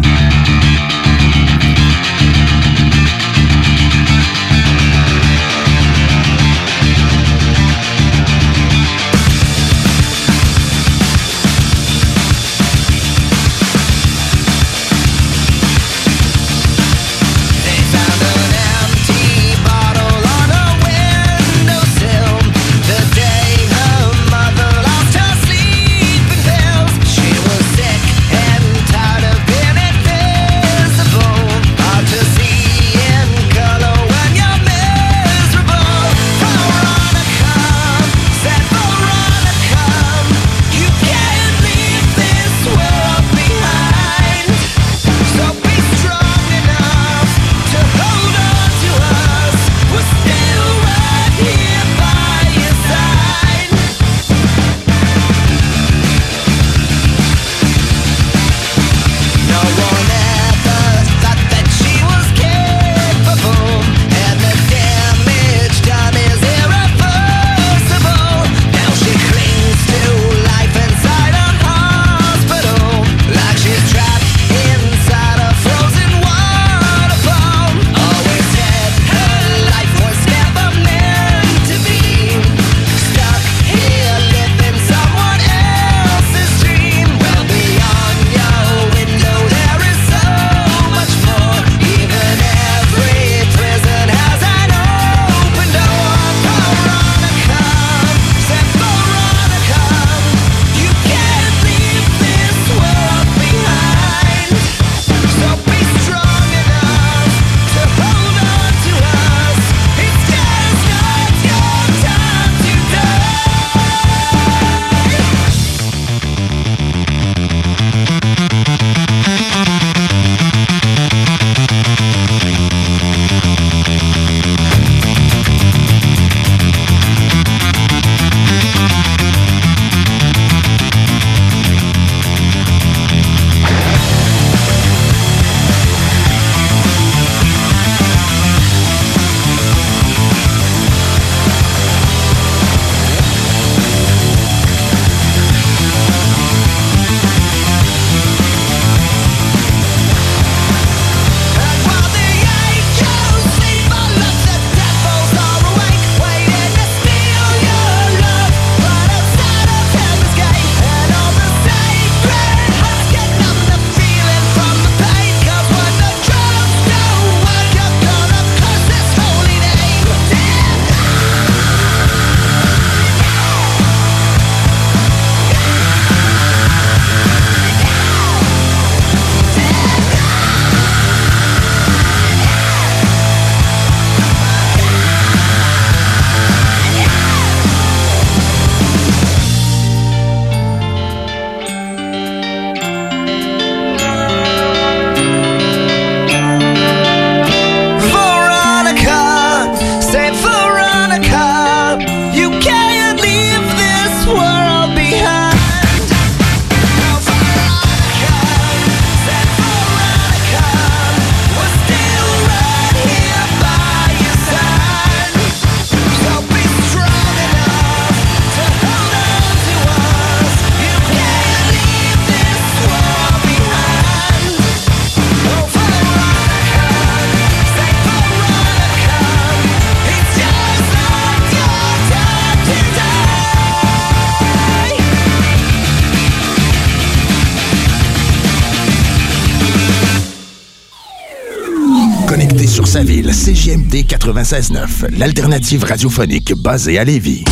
96.9, l'alternative radiophonique basée à Lévis.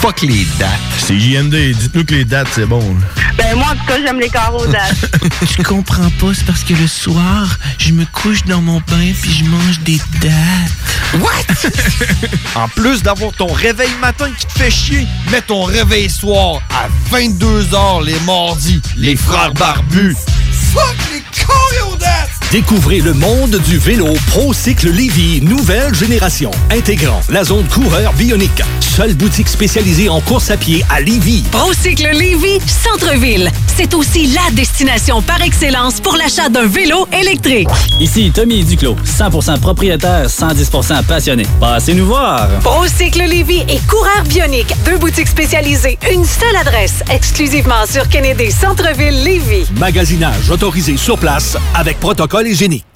Fuck les dates. C'est JMD, dites-nous que les dates, c'est bon. Ben moi, en tout cas, j'aime les carreaux dates. [laughs] Je comprends pas, c'est parce que le soir, je me couche dans mon bain puis je mange des dates. What? [laughs] en plus d'avoir ton réveil matin qui te fait chier, mets ton réveil soir à 22h les mardis. Les frères barbus. Fuck les dates! Découvrez le monde du vélo ProCycle Lévy, nouvelle génération, intégrant la zone coureur bionique. Seule boutique spécialisée en course à pied à Lévy. Procycle Lévy, centre-ville. C'est aussi la destination par excellence pour l'achat d'un vélo électrique. Ici Tommy Duclos, 100% propriétaire, 110% passionné. Passez nous voir. Procycle Lévy et Coureur Bionique, deux boutiques spécialisées, une seule adresse, exclusivement sur Kennedy Centre-ville Lévy. Magasinage autorisé sur place avec protocole hygiénique.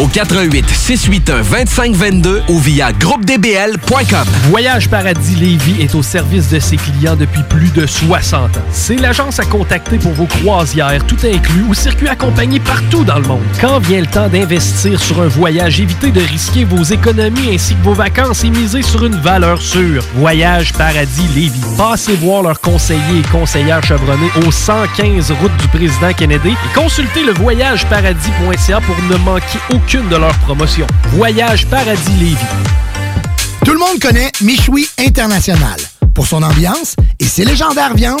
au 88 681 2522 ou via groupedbl.com. Voyage Paradis Lévis est au service de ses clients depuis plus de 60 ans. C'est l'agence à contacter pour vos croisières, tout inclus ou circuits accompagnés partout dans le monde. Quand vient le temps d'investir sur un voyage, évitez de risquer vos économies ainsi que vos vacances et misez sur une valeur sûre. Voyage Paradis Lévis. Passez voir leurs conseillers et conseillères chevronnés au 115 route du président Kennedy et consultez le voyageparadis.ca pour ne manquer de leurs promotions. Voyage Paradis Lévis. Tout le monde connaît Michoui International pour son ambiance et ses légendaires viandes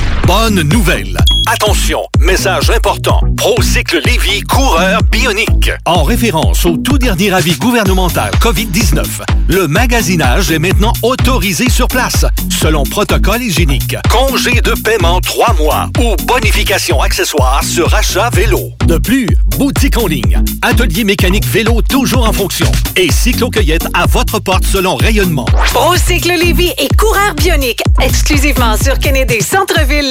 Bonne nouvelle! Attention, message important. Procycle Lévy coureur bionique. En référence au tout dernier avis gouvernemental COVID-19, le magasinage est maintenant autorisé sur place, selon protocole hygiénique. Congé de paiement 3 mois ou bonification accessoire sur achat vélo. De plus, boutique en ligne, atelier mécanique vélo toujours en fonction et cyclo-cueillette à votre porte selon rayonnement. Procycle Lévy et Coureur Bionique, exclusivement sur Kennedy Centre-ville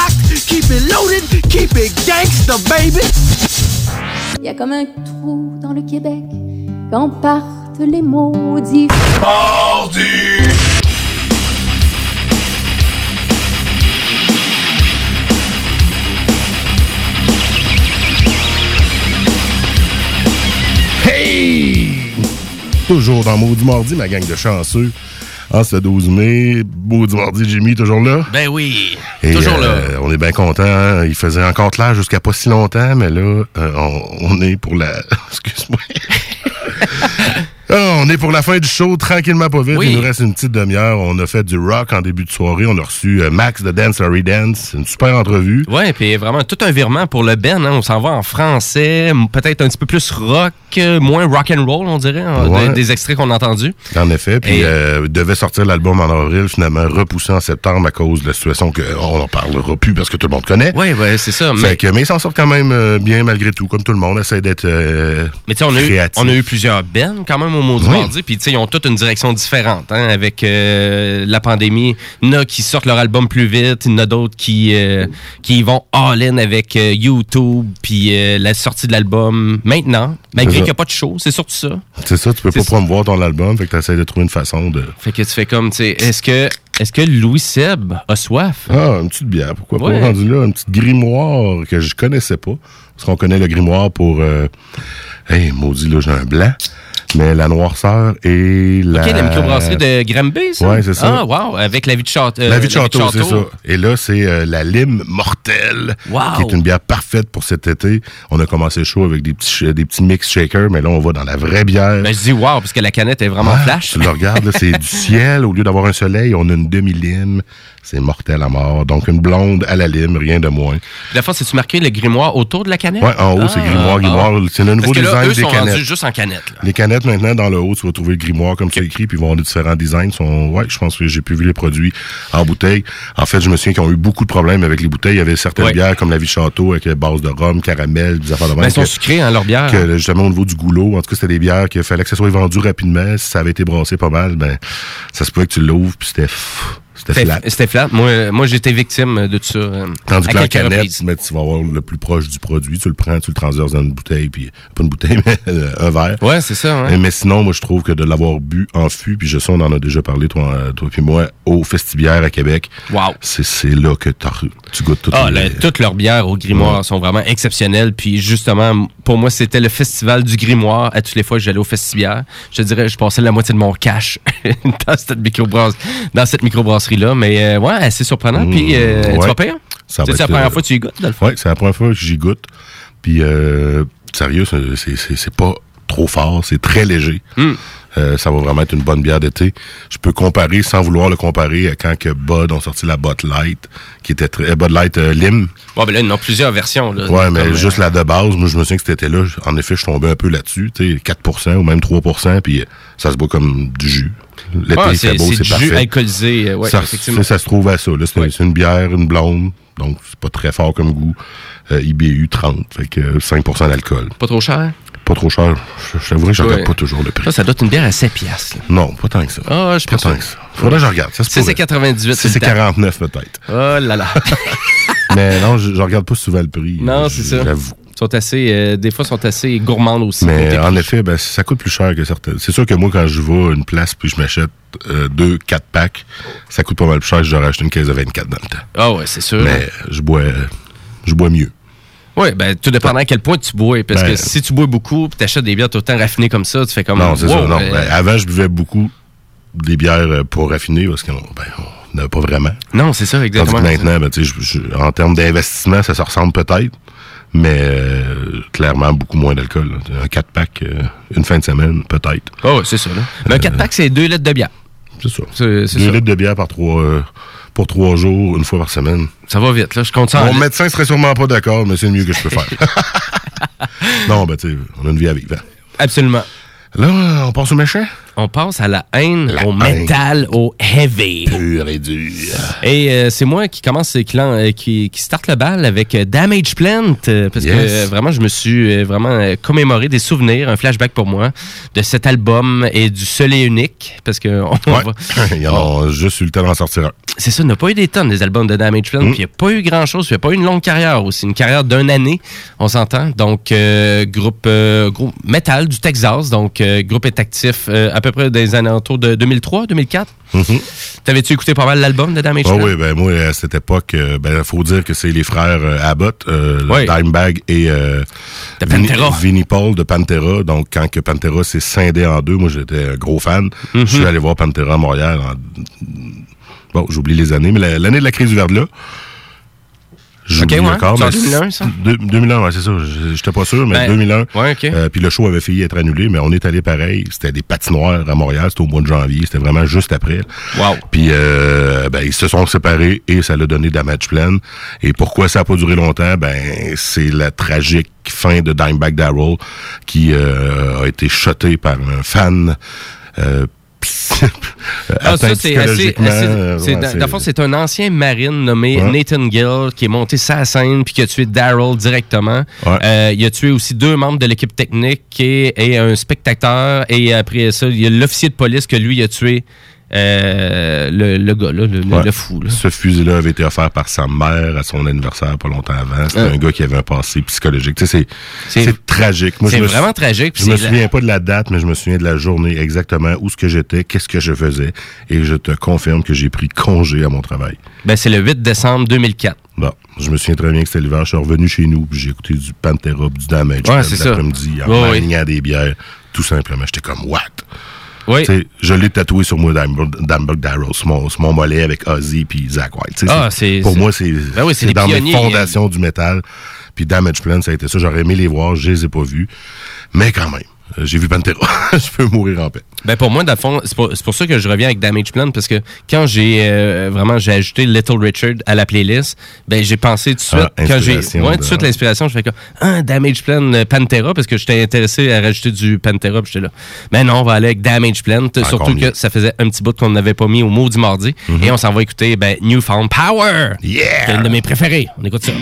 locked, keep it loaded, keep it gangsta, baby. Il y a comme un trou dans le Québec quand partent les maudits. Hey! Toujours dans Maudit Mardi, ma gang de chanceux. En ce 12 mai, Maudit Mardi, Jimmy, toujours là? Ben oui, Et, toujours là. euh, on est bien content. hein. Il faisait encore clair jusqu'à pas si longtemps, mais là, euh, on, on est pour la. [laughs] Excuse-moi. [laughs] Ah, on est pour la fin du show, tranquillement pas vite. Oui. Il nous reste une petite demi-heure. On a fait du rock en début de soirée. On a reçu euh, Max de Dance Larry Dance. Une super entrevue. Ouais, puis vraiment tout un virement pour le Ben. hein. On s'en va en français, peut-être un petit peu plus rock, euh, moins rock and roll, on dirait, hein, Ouais. des, des extraits qu'on a entendus. En effet. Puis Et- euh, devait sortir l'album en avril, finalement repoussé en septembre à cause de la situation qu'on n'en parlera plus parce que tout le monde connaît. Oui, ouais, c'est ça. Fait Mais, que- mais ils s'en sortent quand même bien malgré tout, comme tout le monde essaie d'être euh, mais tu sais, on, a eu- on a eu plusieurs Ben quand même au mot du Oui. mardi. Puis tu sais, ils ont toutes une direction différente hein, avec euh, la pandémie. Il y en a qui sortent leur album plus vite. Il y en a d'autres qui, euh, qui vont all-in avec euh, YouTube. Puis la sortie de l'album maintenant. Malgré qu'il n'y a pas de show, c'est surtout ça. C'est ça, tu peux pas promouvoir ton album, fait que tu essaies de trouver une façon de. Fait que tu fais comme, tu sais, est-ce que, est-ce que Louis Seb a soif? Ah, une petite bière, pourquoi Ouais. pas rendu là, une petite grimoire que je connaissais pas. Parce qu'on connaît le grimoire pour. Euh... Hey, maudit, là, j'ai un blanc. Mais la noirceur et la. OK, la microbrasserie de Granby, ça? Ouais, c'est ça. Ah, wow, avec la vie de château. La vie de château, c'est ça. Et là, c'est euh, la lime mortelle, Wow. qui est une bière parfaite pour cet été. On a commencé chaud avec des petits, ch- des petits mix shakers, mais là, on va dans la vraie bière. Ben, je dis wow, parce que la canette est vraiment Ah, flash. Tu le regardes, c'est du [laughs] ciel. Au lieu d'avoir un soleil, on a une demi-lime. C'est mortel à mort. Donc, une blonde à la lime, rien de moins. La fois, c'est-tu marqué le grimoire autour de la canette? Ouais, en haut, c'est grimoire, grimoire. C'est le nouveau design eux des sont canettes. rendus juste en canette. là. Les canettes, maintenant, dans le haut, tu vas trouver le grimoire comme c'est écrit, puis ils vont avoir des différents designs. Sont, ouais, je pense que j'ai pu vu les produits en bouteille. En fait, je me souviens qu'ils ont eu beaucoup de problèmes avec les bouteilles. Il y avait certaines Ouais. bières comme la vie de château avec euh, base de rhum, caramel, des affaires de Ben, même. ils sont que- sucrés, hein, leurs bières. que, justement, au niveau du goulot, en tout cas, c'était des bières qu'il fallait que ça soit vendu rapidement. Si ça avait été brassé pas mal, ben, ça se pouvait que tu l'ouvres, puis c'était, pff, c'était flat. c'était flat. Moi, moi j'étais victime de tout ça. euh, Tandis à que la canette, reprises. ben, tu vas avoir le plus proche du produit. Tu le prends, tu le transverses dans une bouteille, puis pas une bouteille, [laughs] mais euh, un verre. Ouais, c'est ça. ouais. Mais sinon, moi, je trouve que de l'avoir bu en fût, puis je sais, on en a déjà parlé, toi, euh, toi puis moi, au Festibière à Québec. Wow. C'est, là que tu goûtes tout. Ah, le- toutes leurs bières au grimoire sont vraiment exceptionnelles. Puis justement, pour moi, c'était le festival du grimoire à toutes les fois que j'allais au festival. Je te dirais, je passais la moitié de mon cash [laughs] dans cette microbrasse, dans cette microbrasserie-là. Mais euh, ouais, assez surprenant. Puis euh, tu ouais. vas payer? Tu sais, c'est la première fois que tu y goûtes, dans le fond? Oui, c'est la première fois que j'y goûte. Puis, euh, sérieux, c'est- c'est c'est- c'est pas trop fort, c'est très léger. Hmm. Euh, ça va vraiment être une bonne bière d'été. Je peux comparer, sans vouloir le comparer, à quand que Bud ont sorti la Bud Light, qui était très... euh, Bud Light euh, Lime. Bon, ben là, ils ont plusieurs versions. Là, Ouais, mais Comme, euh, juste la de base, moi, je me souviens que cet été-là, en effet, je tombais un peu là-dessus, tu sais, 4% ou même 3% puis ça se boit comme du jus. L'été, Ouais, c'est beau, c'est c'est du parfait. jus alcoolisé. ouais, ça, effectivement. ça, ça se trouve à ça. là. C'est une bière, une blonde, donc c'est pas très fort comme goût. Euh, IBU 30, fait que euh, 5% d'alcool. Pas trop cher? Pas trop cher. T'avouerais que je Ouais. regarde pas toujours le prix. Ça, ça doit être une bière à 7 piastres. là. Non, pas tant que ça. Ah, je pas tant que ça. Faudrait que je regarde. C'est pourrait. 98, C'est c'est le temps. 49 peut-être. Oh là là. [laughs] Mais non, je, je regarde pas souvent le prix. Non, c'est ça. J'avoue. Sont assez, euh, des fois, sont assez gourmandes aussi. Mais en effet, ben, ça coûte plus cher que certaines. C'est sûr que moi, quand je vais à une place puis je m'achète euh, deux, quatre packs, ça coûte pas mal plus cher que j'aurais acheté une caisse de 24 dans le temps. Ah ouais, c'est sûr. Mais je bois, je bois mieux. Oui, ben, tout dépendant à quel point tu bois. Parce Ben, que si tu bois beaucoup et tu achètes des bières tout le temps raffinées comme ça, tu fais comme. non, c'est wow, ça. Non. euh, Ben, avant, je buvais beaucoup des bières euh, pour raffiner parce qu'on ben, on n'avait pas vraiment. Non, c'est ça, Tandis exactement. que maintenant, ben, je- je- en termes d'investissement, ça se ressemble peut-être, mais euh, clairement beaucoup moins d'alcool. Un 4-pack, euh, une fin de semaine, peut-être. Oh, c'est ça. Là. Mais un 4 pack, c'est 2 litres de bière. C'est ça. C'est c'est Deux ça. litres de bière par trois, euh, pour trois jours, une fois par semaine. Ça va vite, là. Je compte ça Mon médecin serait sûrement pas d'accord, mais c'est le mieux que je peux faire. [laughs] non, ben, tu sais, on a une vie à vivre. hein. Absolument. Là, on passe au méchant? On passe à la haine, au haine. métal, au heavy. Pur et dur. Et euh, c'est moi qui commence, qui, euh, qui, qui starte le bal avec euh, Damage Plant, parce que Yes. vraiment, je me suis vraiment commémoré des souvenirs, un flashback pour moi, de cet album et du seul et unique, parce que on Ouais. va- Ils en ont juste eu le temps d'en sortir un. c'est ça, il n'a pas eu des tonnes des albums de Damage Plant, Mm. puis il n'y a pas eu grand-chose, puis il n'y a pas eu une longue carrière aussi, une carrière d'une année, on s'entend. Donc, euh, groupe, euh, groupe metal du Texas, donc groupe est actif à peu près des années autour de 2003, 2004. T'avais-tu écouté pas mal l'album de Damage Ah Plant? oui, ben moi, à cette époque, euh, ben faut dire que c'est les frères euh, Abbott, euh, Oui. Dimebag et De Vinnie- Pantera. Vinnie Paul de Pantera. Donc, quand que Pantera s'est scindé en deux, moi, j'étais un gros fan. Mhm. Je suis allé voir Pantera à Montréal en... Bon, j'oublie les années, mais la- l'année de la crise du verre-de-là, J'oublie Ok, ouais. encore. C'est en mais 2001, ça? Deux- 2001, ouais, c'est ça. J'étais pas sûr, mais Ben, 2001. ouais. Euh, puis le show avait failli être annulé, mais on est allé pareil. C'était des patinoires à Montréal. C'était au mois de janvier. C'était vraiment juste après. Wow. Puis euh, ben, ils se sont séparés et ça l'a donné Damage Plan. Et pourquoi ça a pas duré longtemps? Ben, c'est la tragique fin de Dimebag Darrell qui euh, a été shoté par un fan. Euh, Ah, ça, c'est assez. ouais, un ancien marine nommé Ouais. Nathan Gill qui est monté sa scène puis qui a tué Daryl directement. Ouais. Euh, il a tué aussi deux membres de l'équipe technique et, et un spectateur. Et après ça, il y a l'officier de police que lui il a tué le, le gars, là, le, le- Ouais. le fou. Là. Ce fusil-là avait été offert par sa mère à son anniversaire pas longtemps avant. C'était Ouais. un gars qui avait un passé psychologique. Tu sais, c'est- C'est- c'est tragique. C'est vraiment sou- tragique, Je me la- souviens pas de la date, mais je me souviens de la journée exactement où ce que j'étais, qu'est-ce que je faisais, et je te confirme que j'ai pris congé à mon travail. Ben, c'est le 8 décembre 2004. Bon, je me souviens très bien que c'était l'hiver. Je suis revenu chez nous, puis j'ai écouté du Pantera, puis du Damage, Ouais, Plan c'est ça. l'après-midi, en maniant des bières, tout simplement. J'étais comme, what? Oui. Je l'ai tatoué sur moi, Damberg Darrow, mon, mon mollet avec Ozzy puis Zach White. Ah, Pour moi, c'est Ben oui, les dans pionniers, mes fondations du métal. Puis Damage Plan, ça a été ça. J'aurais aimé les voir, je les ai pas vus. Mais quand même, euh, j'ai vu Pantera. [laughs] je peux mourir en paix. Ben pour moi, dans le fond, c'est pour, ça que je reviens avec Damage Plan, parce que quand j'ai euh, vraiment j'ai ajouté Little Richard à la playlist, ben j'ai pensé tout de suite, Ah, quand j'ai inspiration ouais, tout de- suite l'inspiration, je fais comme ah, Damage Plan euh, Pantera, parce que j'étais intéressé à rajouter du Pantera, puis j'étais là. Mais non, on va aller avec Damage Plan, Encore surtout mieux. que ça faisait un petit bout qu'on n'avait pas mis au mot du mardi, et on s'en va écouter ben, Newfound Power, Yeah! c'est une de mes préférés. On écoute ça.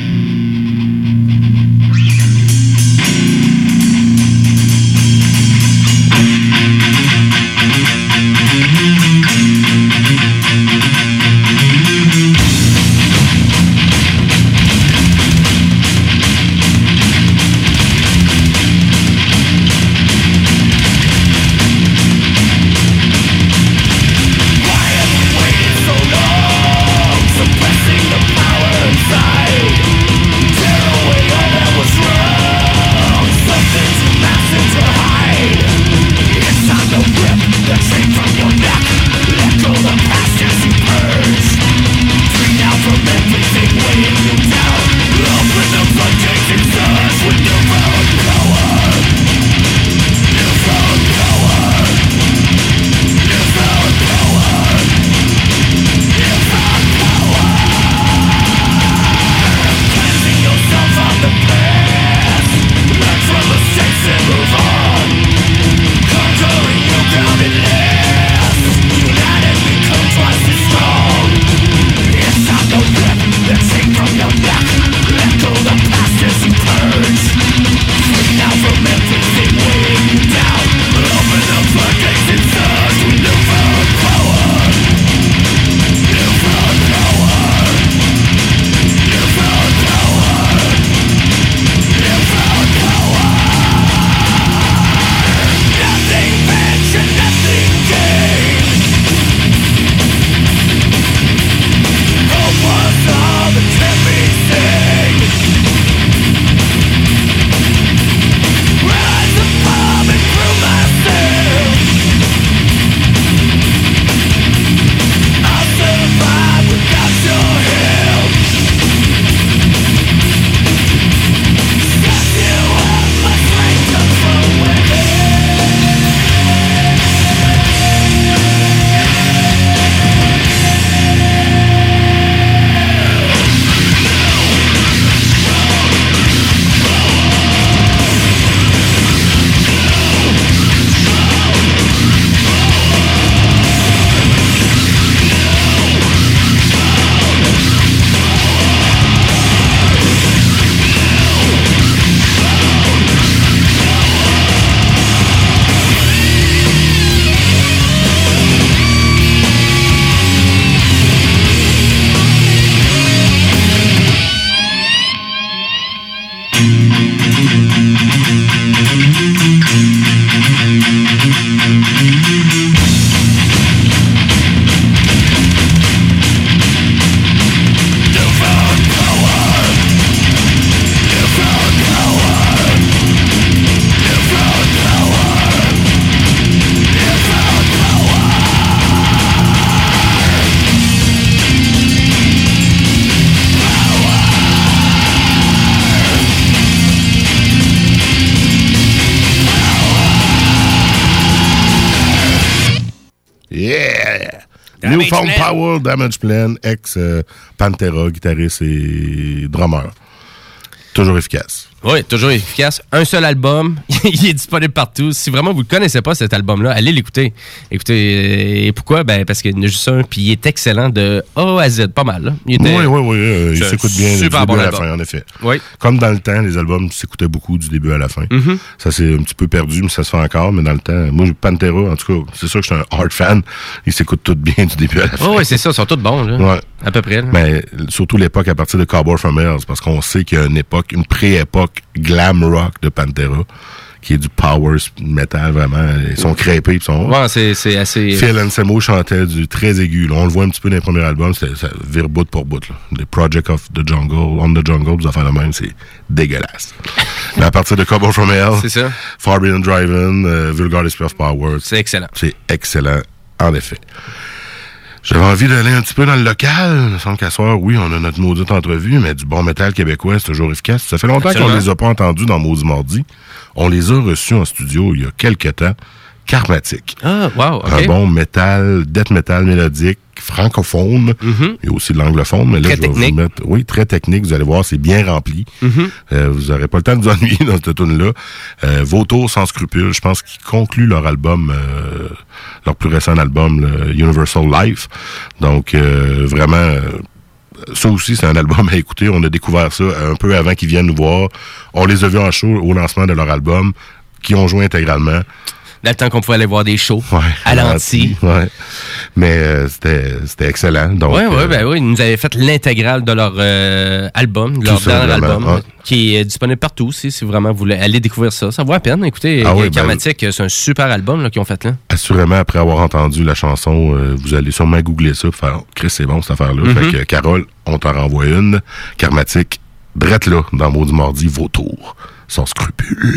Damage Plan, ex-Pantera, guitariste et drummer. Toujours efficace. Oui, toujours efficace. Un seul album, [laughs] il est disponible partout. Si vraiment vous ne connaissez pas cet album-là, allez l'écouter. Écoutez, et pourquoi? Ben, parce qu'il y en a juste un, puis il est excellent de A à Z, pas mal. là. Il était- Oui, oui, oui. euh, il s'écoute bien du début bon à la fin, en effet. Oui. Comme dans le temps, les albums s'écoutaient beaucoup du début à la fin. Mhm. Ça s'est un petit peu perdu, mais ça se fait encore. Mais dans le temps, moi, Pantera, en tout cas, c'est sûr que je suis un hard fan. Ils s'écoutent tous bien du début à la fin. Oh, oui, c'est ça, ils sont tous bons, là. Ouais. À peu près. là. Mais surtout l'époque à partir de Cowboy from Hells, parce qu'on sait qu'il y a une époque, une pré-époque glam rock de Pantera, qui est du power metal, vraiment. Ils sont crêpés, ils sont... Ouais, c'est assez. Phil Anselmo chantait du très aigu. là. On le voit un petit peu dans les premiers albums, c'est- ça vire bout pour bout. Là. Les Project of the Jungle, On the Jungle, vous affaires de même, c'est dégueulasse. [laughs] Mais à partir de Cowboy from Hell, C'est ça. Forbidden Driving, euh, Vulgar Display of Power, C'est excellent. c'est excellent, en effet. J'avais envie d'aller un petit peu dans le local. Il me semble qu'à soir, oui, on a notre maudite entrevue, mais du bon métal québécois, c'est toujours efficace. Ça fait longtemps qu'on Absolument. les a pas entendus dans Maudit Mardi. On les a reçus en studio il y a quelques temps. Karmatique. Ah, wow. Un bon métal, death metal mélodique, francophone. Il y a aussi de l'anglophone, mais là, Très je vais vous mettre... Oui, très technique. Vous allez voir, c'est bien rempli. Mhm. Euh, vous n'aurez pas le temps de vous [laughs] ennuyer dans cette tune-là. Euh, Vautour sans scrupules, je pense qu'ils concluent leur album, euh, leur plus récent album, le Universal Life. Donc, euh, vraiment... ça aussi, c'est un album à écouter. On a découvert ça un peu avant qu'ils viennent nous voir. On les a vus en show au lancement de leur album, qui ont joué intégralement. Dans le temps qu'on pouvait aller voir des shows. à l'anti. Ouais. Mais euh, c'était excellent. Donc, euh, ben oui. Ils nous avaient fait l'intégrale de leur euh, album, de leur dernier album, ouais. qui est disponible partout aussi, si vraiment vous voulez aller découvrir ça. Ça vaut la peine. Écoutez, Ah oui, ben- Karmatic, c'est un super album qu'ils ont fait là. Assurément, après avoir entendu la chanson, euh, vous allez sûrement googler ça, faire Chris, c'est bon cette affaire-là. Mhm. Fait que, Carole, on t'en renvoie une. Karmatique, drette là, dans Maudit Mardi, Vautour, sans scrupule.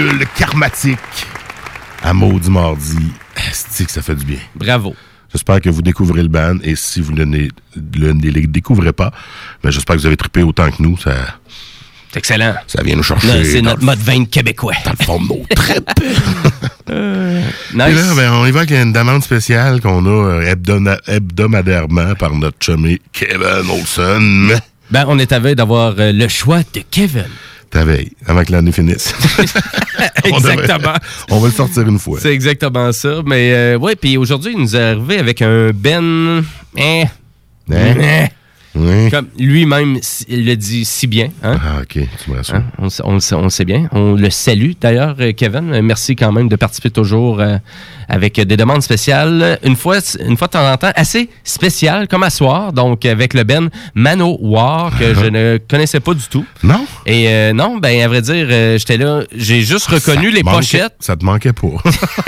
Scrupules karmatiques à Maudit Mardi. C'est que ça fait du bien. Bravo. J'espère que vous découvrez le ban et si vous ne, le, découvrez pas, ben j'espère que vous avez trippé autant que nous. Ça, C'est excellent. ça vient nous chercher. C'est notre mode 20 québécois. Dans le fond de nos tripes. [laughs] Euh, Et là, nice. ben, on y va une demande spéciale qu'on a euh, hebdomadairement par notre chumé Kevin Olson. Ben, on est à d'avoir euh, le choix de Kevin. Ta veille, avant que l'année finisse. On [laughs] Exactement. On va le sortir une fois. C'est exactement ça. Mais euh, ouais, puis aujourd'hui, il nous est arrivé avec un Ben. Hein? Oui. Comme lui-même il le dit si bien. Hein? Ah, OK, tu me rassures. Hein? On, le sait- on le sait bien. On le salue d'ailleurs, euh, Kevin. Euh, Merci quand même de participer toujours euh, avec des demandes spéciales. Une fois, une fois de temps en temps, assez spéciales, comme à soir. Donc, avec le Ben Mano War, que je ne connaissais pas du tout. Non? Et euh, non, ben à vrai dire, euh, j'étais là, j'ai juste reconnu Ça les manquait- pochettes. Ça te manquait pas. [laughs]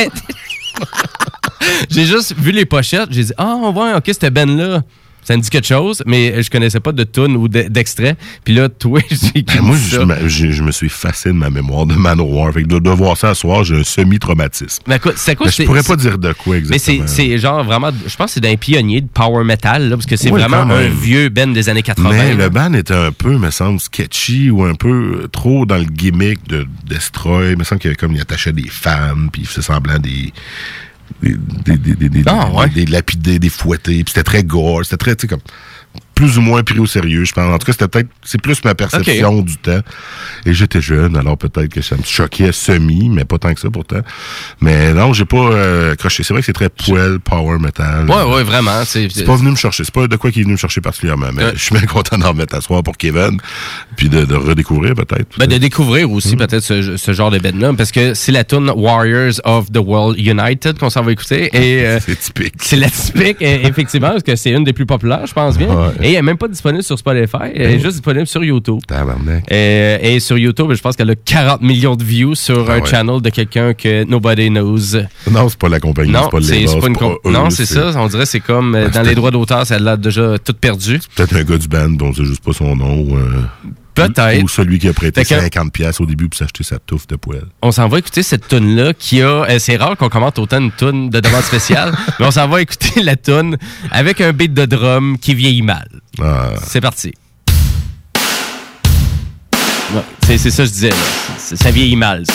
[laughs] J'ai juste vu les pochettes, j'ai dit ah ouais, ok, c'était Ben là. Ça me dit quelque chose, mais je connaissais pas de tune ou de- d'extrait. Puis là, toi, [laughs] j'ai Ben, moi, je, me- je- je me suis effacé de ma mémoire de Manowar. Fait que de, de voir ça ce soir, j'ai un semi-traumatisme. Mais quoi, Mais je pourrais pas dire de quoi Mais c'est exactement. genre vraiment, je pense que c'est d'un pionnier de power metal, là, parce que c'est Oui, vraiment un vieux Ben des années 80. Mais là. le band était un peu, me semble, sketchy ou un peu euh, trop dans le gimmick de Destroy. Il me semble qu'il y avait comme il attachait des femmes, puis il faisait semblant des. Des, des, des, des, Ah, ouais. des lapidés, des fouettés. Puis c'était très gore. C'était très, tu sais, comme. Plus ou moins pris au sérieux, je pense. En tout cas, c'était peut-être. C'est plus ma perception du temps. Et j'étais jeune, alors peut-être que ça me choquait semi, mais pas tant que ça pourtant. Mais non, j'ai pas euh, accroché. C'est vrai que c'est très poil, power metal. Ouais, ouais, vraiment. C'est pas venu me chercher. C'est pas de quoi qui est venu me chercher particulièrement. Mais Ouais. je suis bien content d'en remettre à soir pour Kevin. Puis de, de redécouvrir peut-être. Ben, de découvrir aussi peut-être ce, ce genre de band-là, parce que c'est la tune Warriors of the World United qu'on s'en va écouter. Et, [laughs] euh, c'est typique. C'est la typique, euh, effectivement, parce que c'est une des plus populaires, je pense bien. Ouais. Et elle n'est même pas disponible sur Spotify, elle est Mm. juste disponible sur YouTube. Tabarnak. Et sur YouTube, je pense qu'elle a 40 millions de views sur Ah un ouais. channel de quelqu'un que nobody knows. Non, c'est pas la compagnie, Non, c'est pas c'est une pas eux, Non, c'est c'est- ça. On dirait que c'est comme euh, dans les droits d'auteur, ça a l'air déjà tout perdu. Peut-être un gars du band dont c'est juste pas son nom. euh, Peut-être. Ou celui qui a prêté Fait que- 50$ piastres au début pour s'acheter sa touffe de poêle. On s'en va écouter cette tune là qui a. euh, c'est rare qu'on commente autant une tune de demande spéciale, [laughs] mais on s'en va écouter la tune avec un beat de drum qui vieillit mal. Ah. C'est parti. Ouais, c'est ça que je disais. Là. Ça vieillit mal. ça.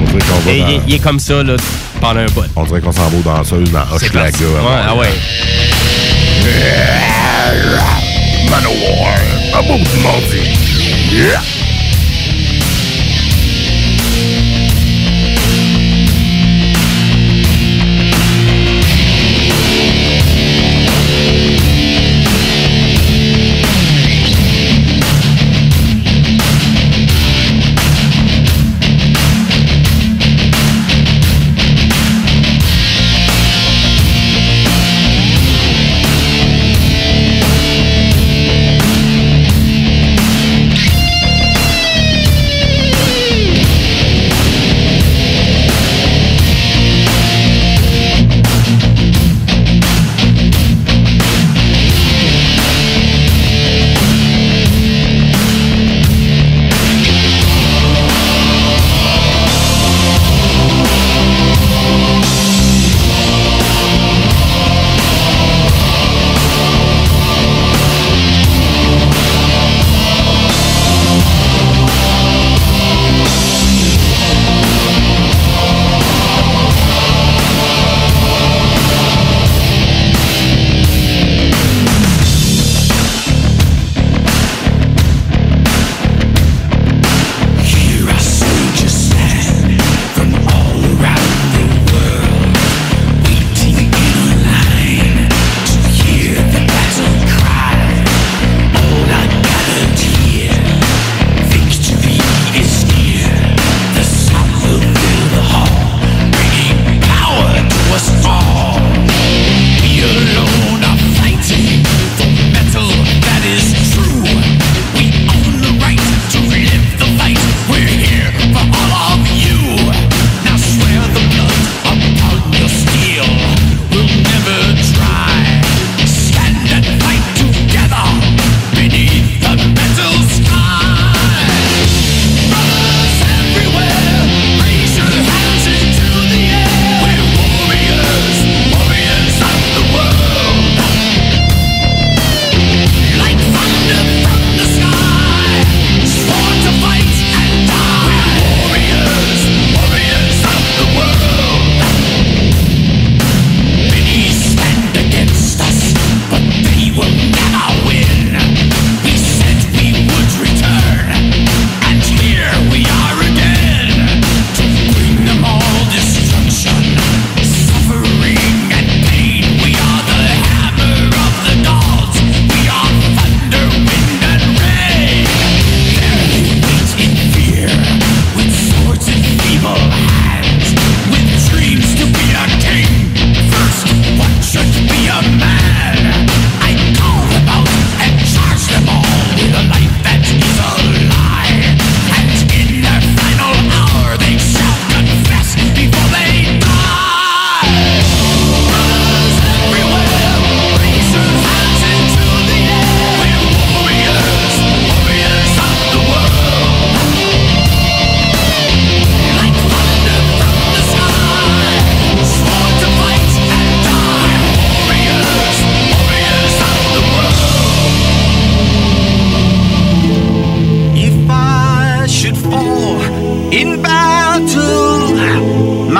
On dirait qu'on va Et dans- il, est- il est comme ça là, pendant un bout. On dirait qu'on s'en va aux danseuses dans Hochelaga. Ouais, ah ouais. Manowar, un beau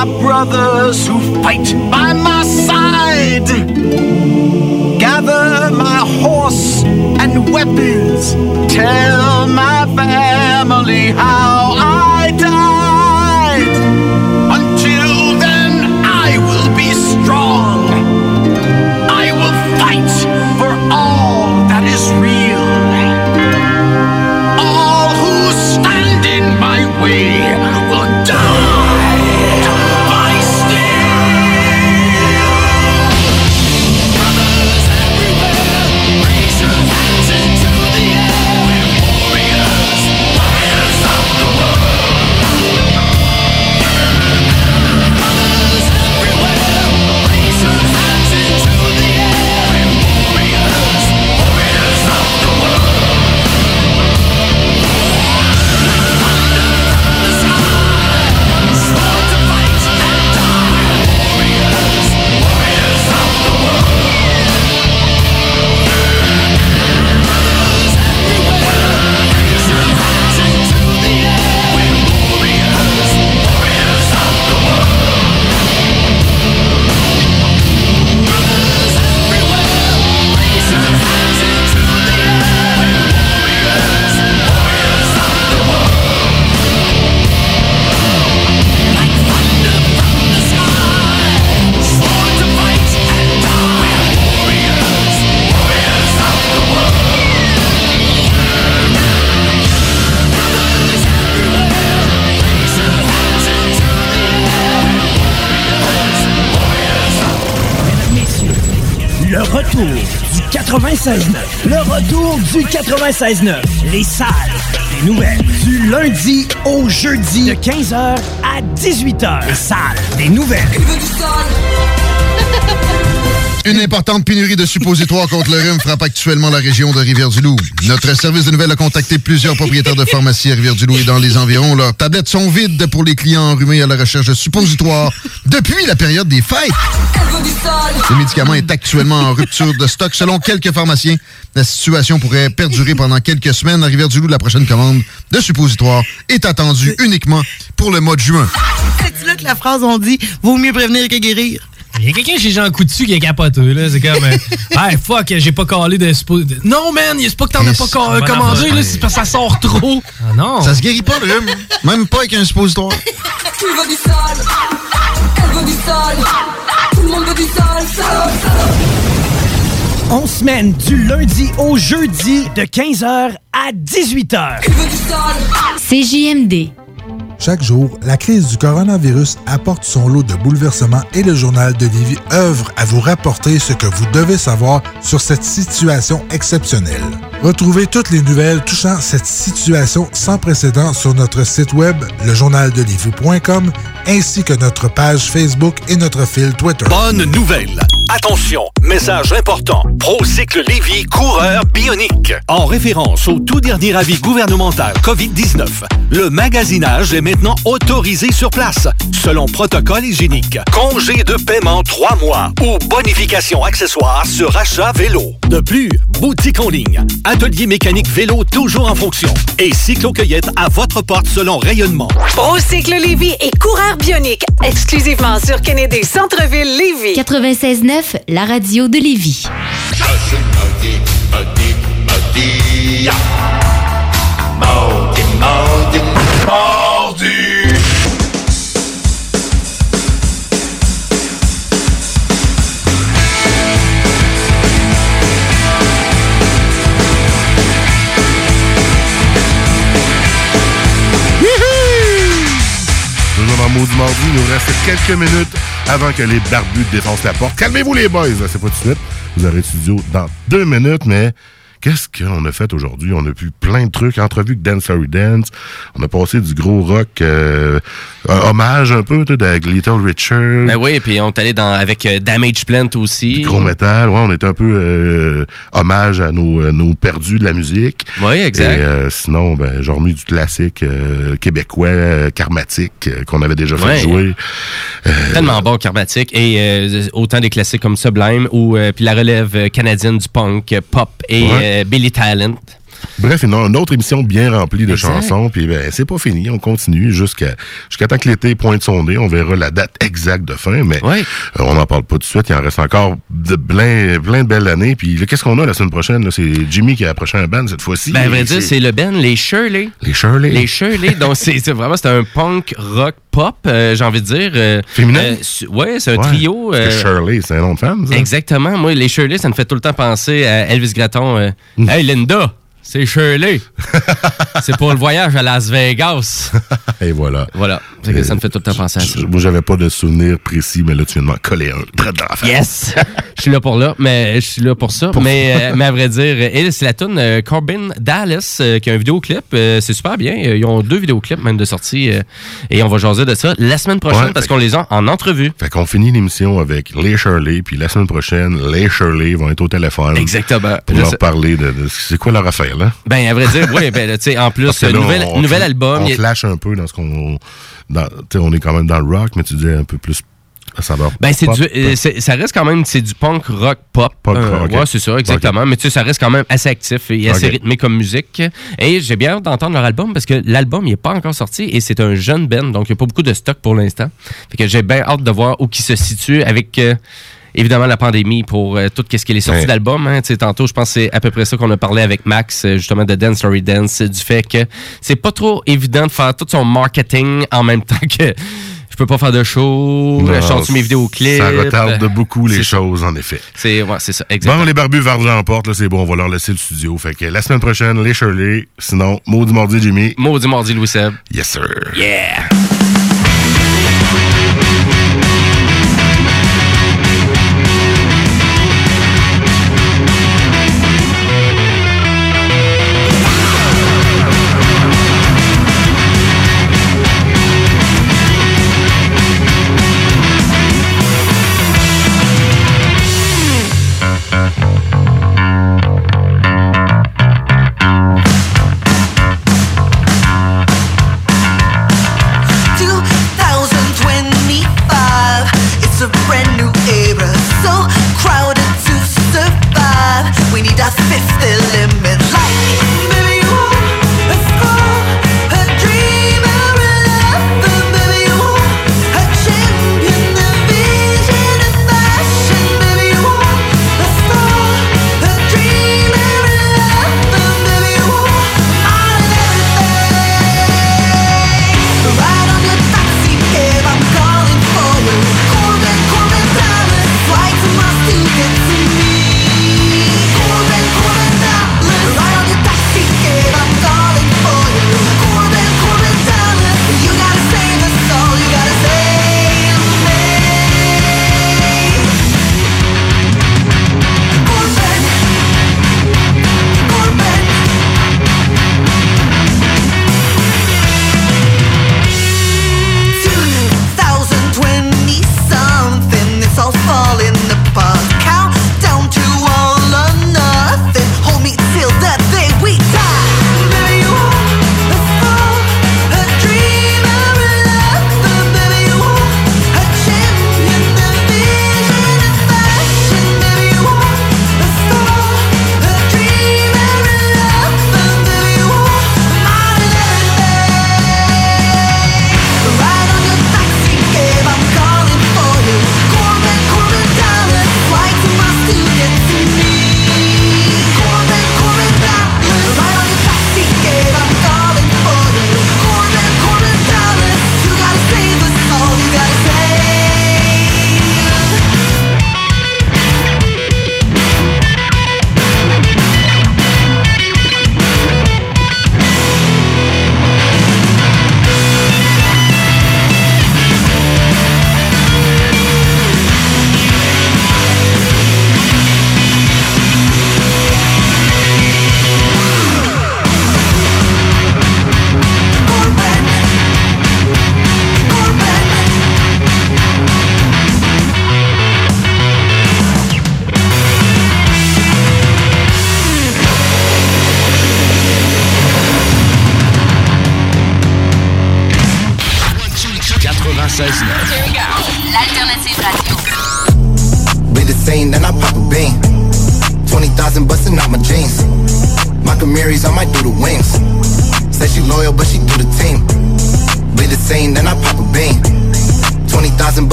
my brothers who fight by my side. Gather my horse and weapons, tell my family how. 96.9. Le retour du 96.9. Les salles des nouvelles. Du lundi au jeudi. De 15h à 18h. Les salles des nouvelles. Une importante pénurie de suppositoires contre le rhume frappe actuellement la région de Rivière-du-Loup. Notre service de nouvelles a contacté plusieurs propriétaires de pharmacies à Rivière-du-Loup et dans les environs. Leurs tablettes sont vides pour les clients enrhumés à la recherche de suppositoires depuis la période des fêtes. Le médicament est actuellement en rupture de stock. Selon quelques pharmaciens, la situation pourrait perdurer pendant quelques semaines. À Rivière-du-Loup, la prochaine commande de suppositoires est attendue uniquement pour le mois de juin. Que la phrase on dit vaut mieux prévenir que guérir. Il y a quelqu'un chez Jean Coutu qui est capoteux, là. C'est comme, euh, [laughs] hey, fuck, j'ai pas calé de, Non, man, c'est pas que t'en as pas Bonne commandé, là, c'est parce que ça sort trop. Ah non. Ça se guérit pas, le rhume. Même pas avec un suppositoire. Tu veux du sol, elle veut du sol, tout le monde veut du sol, On semaine du lundi au jeudi de 15h à 18h. CJMD. Chaque jour, la crise du coronavirus apporte son lot de bouleversements et le journal de Lévis œuvre à vous rapporter ce que vous devez savoir sur cette situation exceptionnelle. Retrouvez toutes les nouvelles touchant cette situation sans précédent sur notre site web, lejournaldelivie.com, ainsi que notre page Facebook et notre fil Twitter. Bonne nouvelle! Attention, message important. Procycle Lévy, coureur bionique. En référence au tout dernier avis gouvernemental COVID-19, le magasinage est maintenant autorisé sur place, selon protocole hygiénique. Congé de paiement 3 mois ou bonification accessoire sur achat vélo. De plus, boutique en ligne, atelier mécanique vélo toujours en fonction et cyclo-cueillette à votre porte selon rayonnement. Procycle Lévy et coureur bionique, exclusivement sur Kennedy Centre-ville Lévy. 96.9, la radio de Lévis. Maudit Mardi, il nous reste quelques minutes avant que les barbus défoncent la porte. Calmez-vous les boys, c'est pas tout de suite. Vous aurez studio dans deux minutes, mais qu'est-ce qu'on a fait aujourd'hui? On a vu plein de trucs, entrevue avec Dance Harry Dance. On a passé du gros rock, euh, un hommage un peu avec Little Richard. Ben oui, puis on est allé dans, avec euh, Damage Plant aussi. Gros métal, ouais, on est un peu euh, hommage à nos, nos perdus de la musique. Oui, exact. Et sinon, ben, j'ai remis du classique québécois, karmatique, qu'on avait déjà fait Ouais. jouer. Tellement bon, Karmatic. Et autant des classiques comme Sublime ou puis la relève canadienne du punk, pop et Ouais. Euh, Billy Talent. Bref, une, une autre émission bien remplie de Exact. chansons. Puis ben, c'est pas fini. On continue jusqu'à jusqu'à temps que l'été pointe son nez. On verra la date exacte de fin. Mais euh, on n'en parle pas tout de suite. Il en reste encore de plein, plein de belles années. Puis qu'est-ce qu'on a la semaine prochaine? C'est Jimmy qui a approché un band cette fois-ci. Ben, à vrai dire, c'est le band Les Shirley. Les Shirley. Les Shirley. donc, c'est vraiment c'est un punk rock pop, euh, j'ai envie de dire. euh, Féminin? euh, ouais, c'est un Ouais. trio. Parce que Shirley, c'est un nom de femme, ça? Exactement. Moi, les Shirley, ça me fait tout le temps penser à Elvis Gratton. Mm. Hey, Linda, c'est Shirley. [laughs] c'est pour le voyage à Las Vegas. [laughs] Et voilà. Voilà. C'est que ça me fait tout le temps penser à ça. Je- Moi, j'avais pas de souvenir précis, mais là, tu m'en coller un. Très dans la face. Yes! [laughs] je suis là pour là, mais je suis là pour ça. mais, euh, mais à vrai dire, elle, c'est la tune euh, Corbin Dallas euh, qui a un vidéoclip. Euh, c'est super bien. Euh, Ils ont deux vidéoclips même de sortie euh, et on va jaser de ça la semaine prochaine Ouais, parce qu'on les a en entrevue. Fait qu'on finit l'émission avec les Shirley, puis la semaine prochaine, les Shirley vont être au téléphone. Exactement. Pour Je leur sais- parler de, de- c'est quoi leur affaire, là? Ben, à vrai dire, oui, ben, tu sais, en plus, là, nouvel, on- nouvel album. On y flash un peu dans ce qu'on. dans- on est quand même dans le rock, mais tu disais un peu plus savoir. Ben, c'est du, euh, c'est- ça reste quand même, c'est du punk rock pop. Punk Euh. Ouais, c'est ça, exactement. Mais tu sais, ça reste quand même assez actif et assez rythmé comme musique. Et j'ai bien hâte d'entendre leur album parce que l'album, il est pas encore sorti et c'est un jeune band, donc il n'y a pas beaucoup de stock pour l'instant. Fait que j'ai bien hâte de voir où qui se situe avec. euh, Évidemment, la pandémie pour euh, tout ce qui est sorti Ouais. d'album. Hein. Tantôt, je pense que c'est à peu près ça qu'on a parlé avec Max, euh, justement, de Dance Story Dance, euh, du fait que c'est pas trop évident de faire tout son marketing en même temps que je peux pas faire de show, je chante mes vidéoclips. Ça retarde de beaucoup les ça. choses, en effet. C'est ouais, c'est ça, exactement. Bon, les barbus vers l'emporte, là, c'est bon, on va leur laisser le studio. Fait que la semaine prochaine, les Shirley. Sinon, maudit mardi, Jimmy. Maudit mardi, Louis Seb. Yes, sir. Yeah!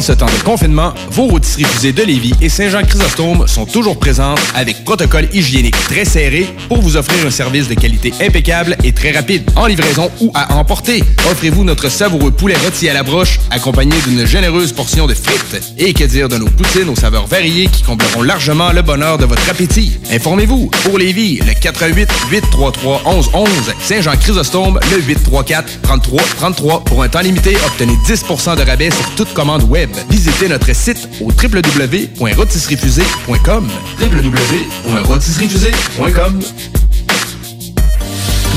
En ce temps de confinement, vos rôtisseries fusées de Lévis et Saint-Jean-Chrysostome sont toujours présentes avec protocole hygiénique très serré pour vous offrir un service de qualité impeccable et très rapide. En livraison ou à emporter, offrez-vous notre savoureux poulet rôti à la broche accompagné d'une généreuse portion de frites. Et que dire de nos poutines aux saveurs variées qui combleront largement le bonheur de votre appétit. Informez-vous, pour Lévis, le 88 833 1111 Saint-Jean-Chrysostome, le 834 33 33 Pour un temps limité, obtenez 10% de rabais sur toute commande web. Visitez notre site au www.rotisseriefusée.com www.rotisseriefusée.com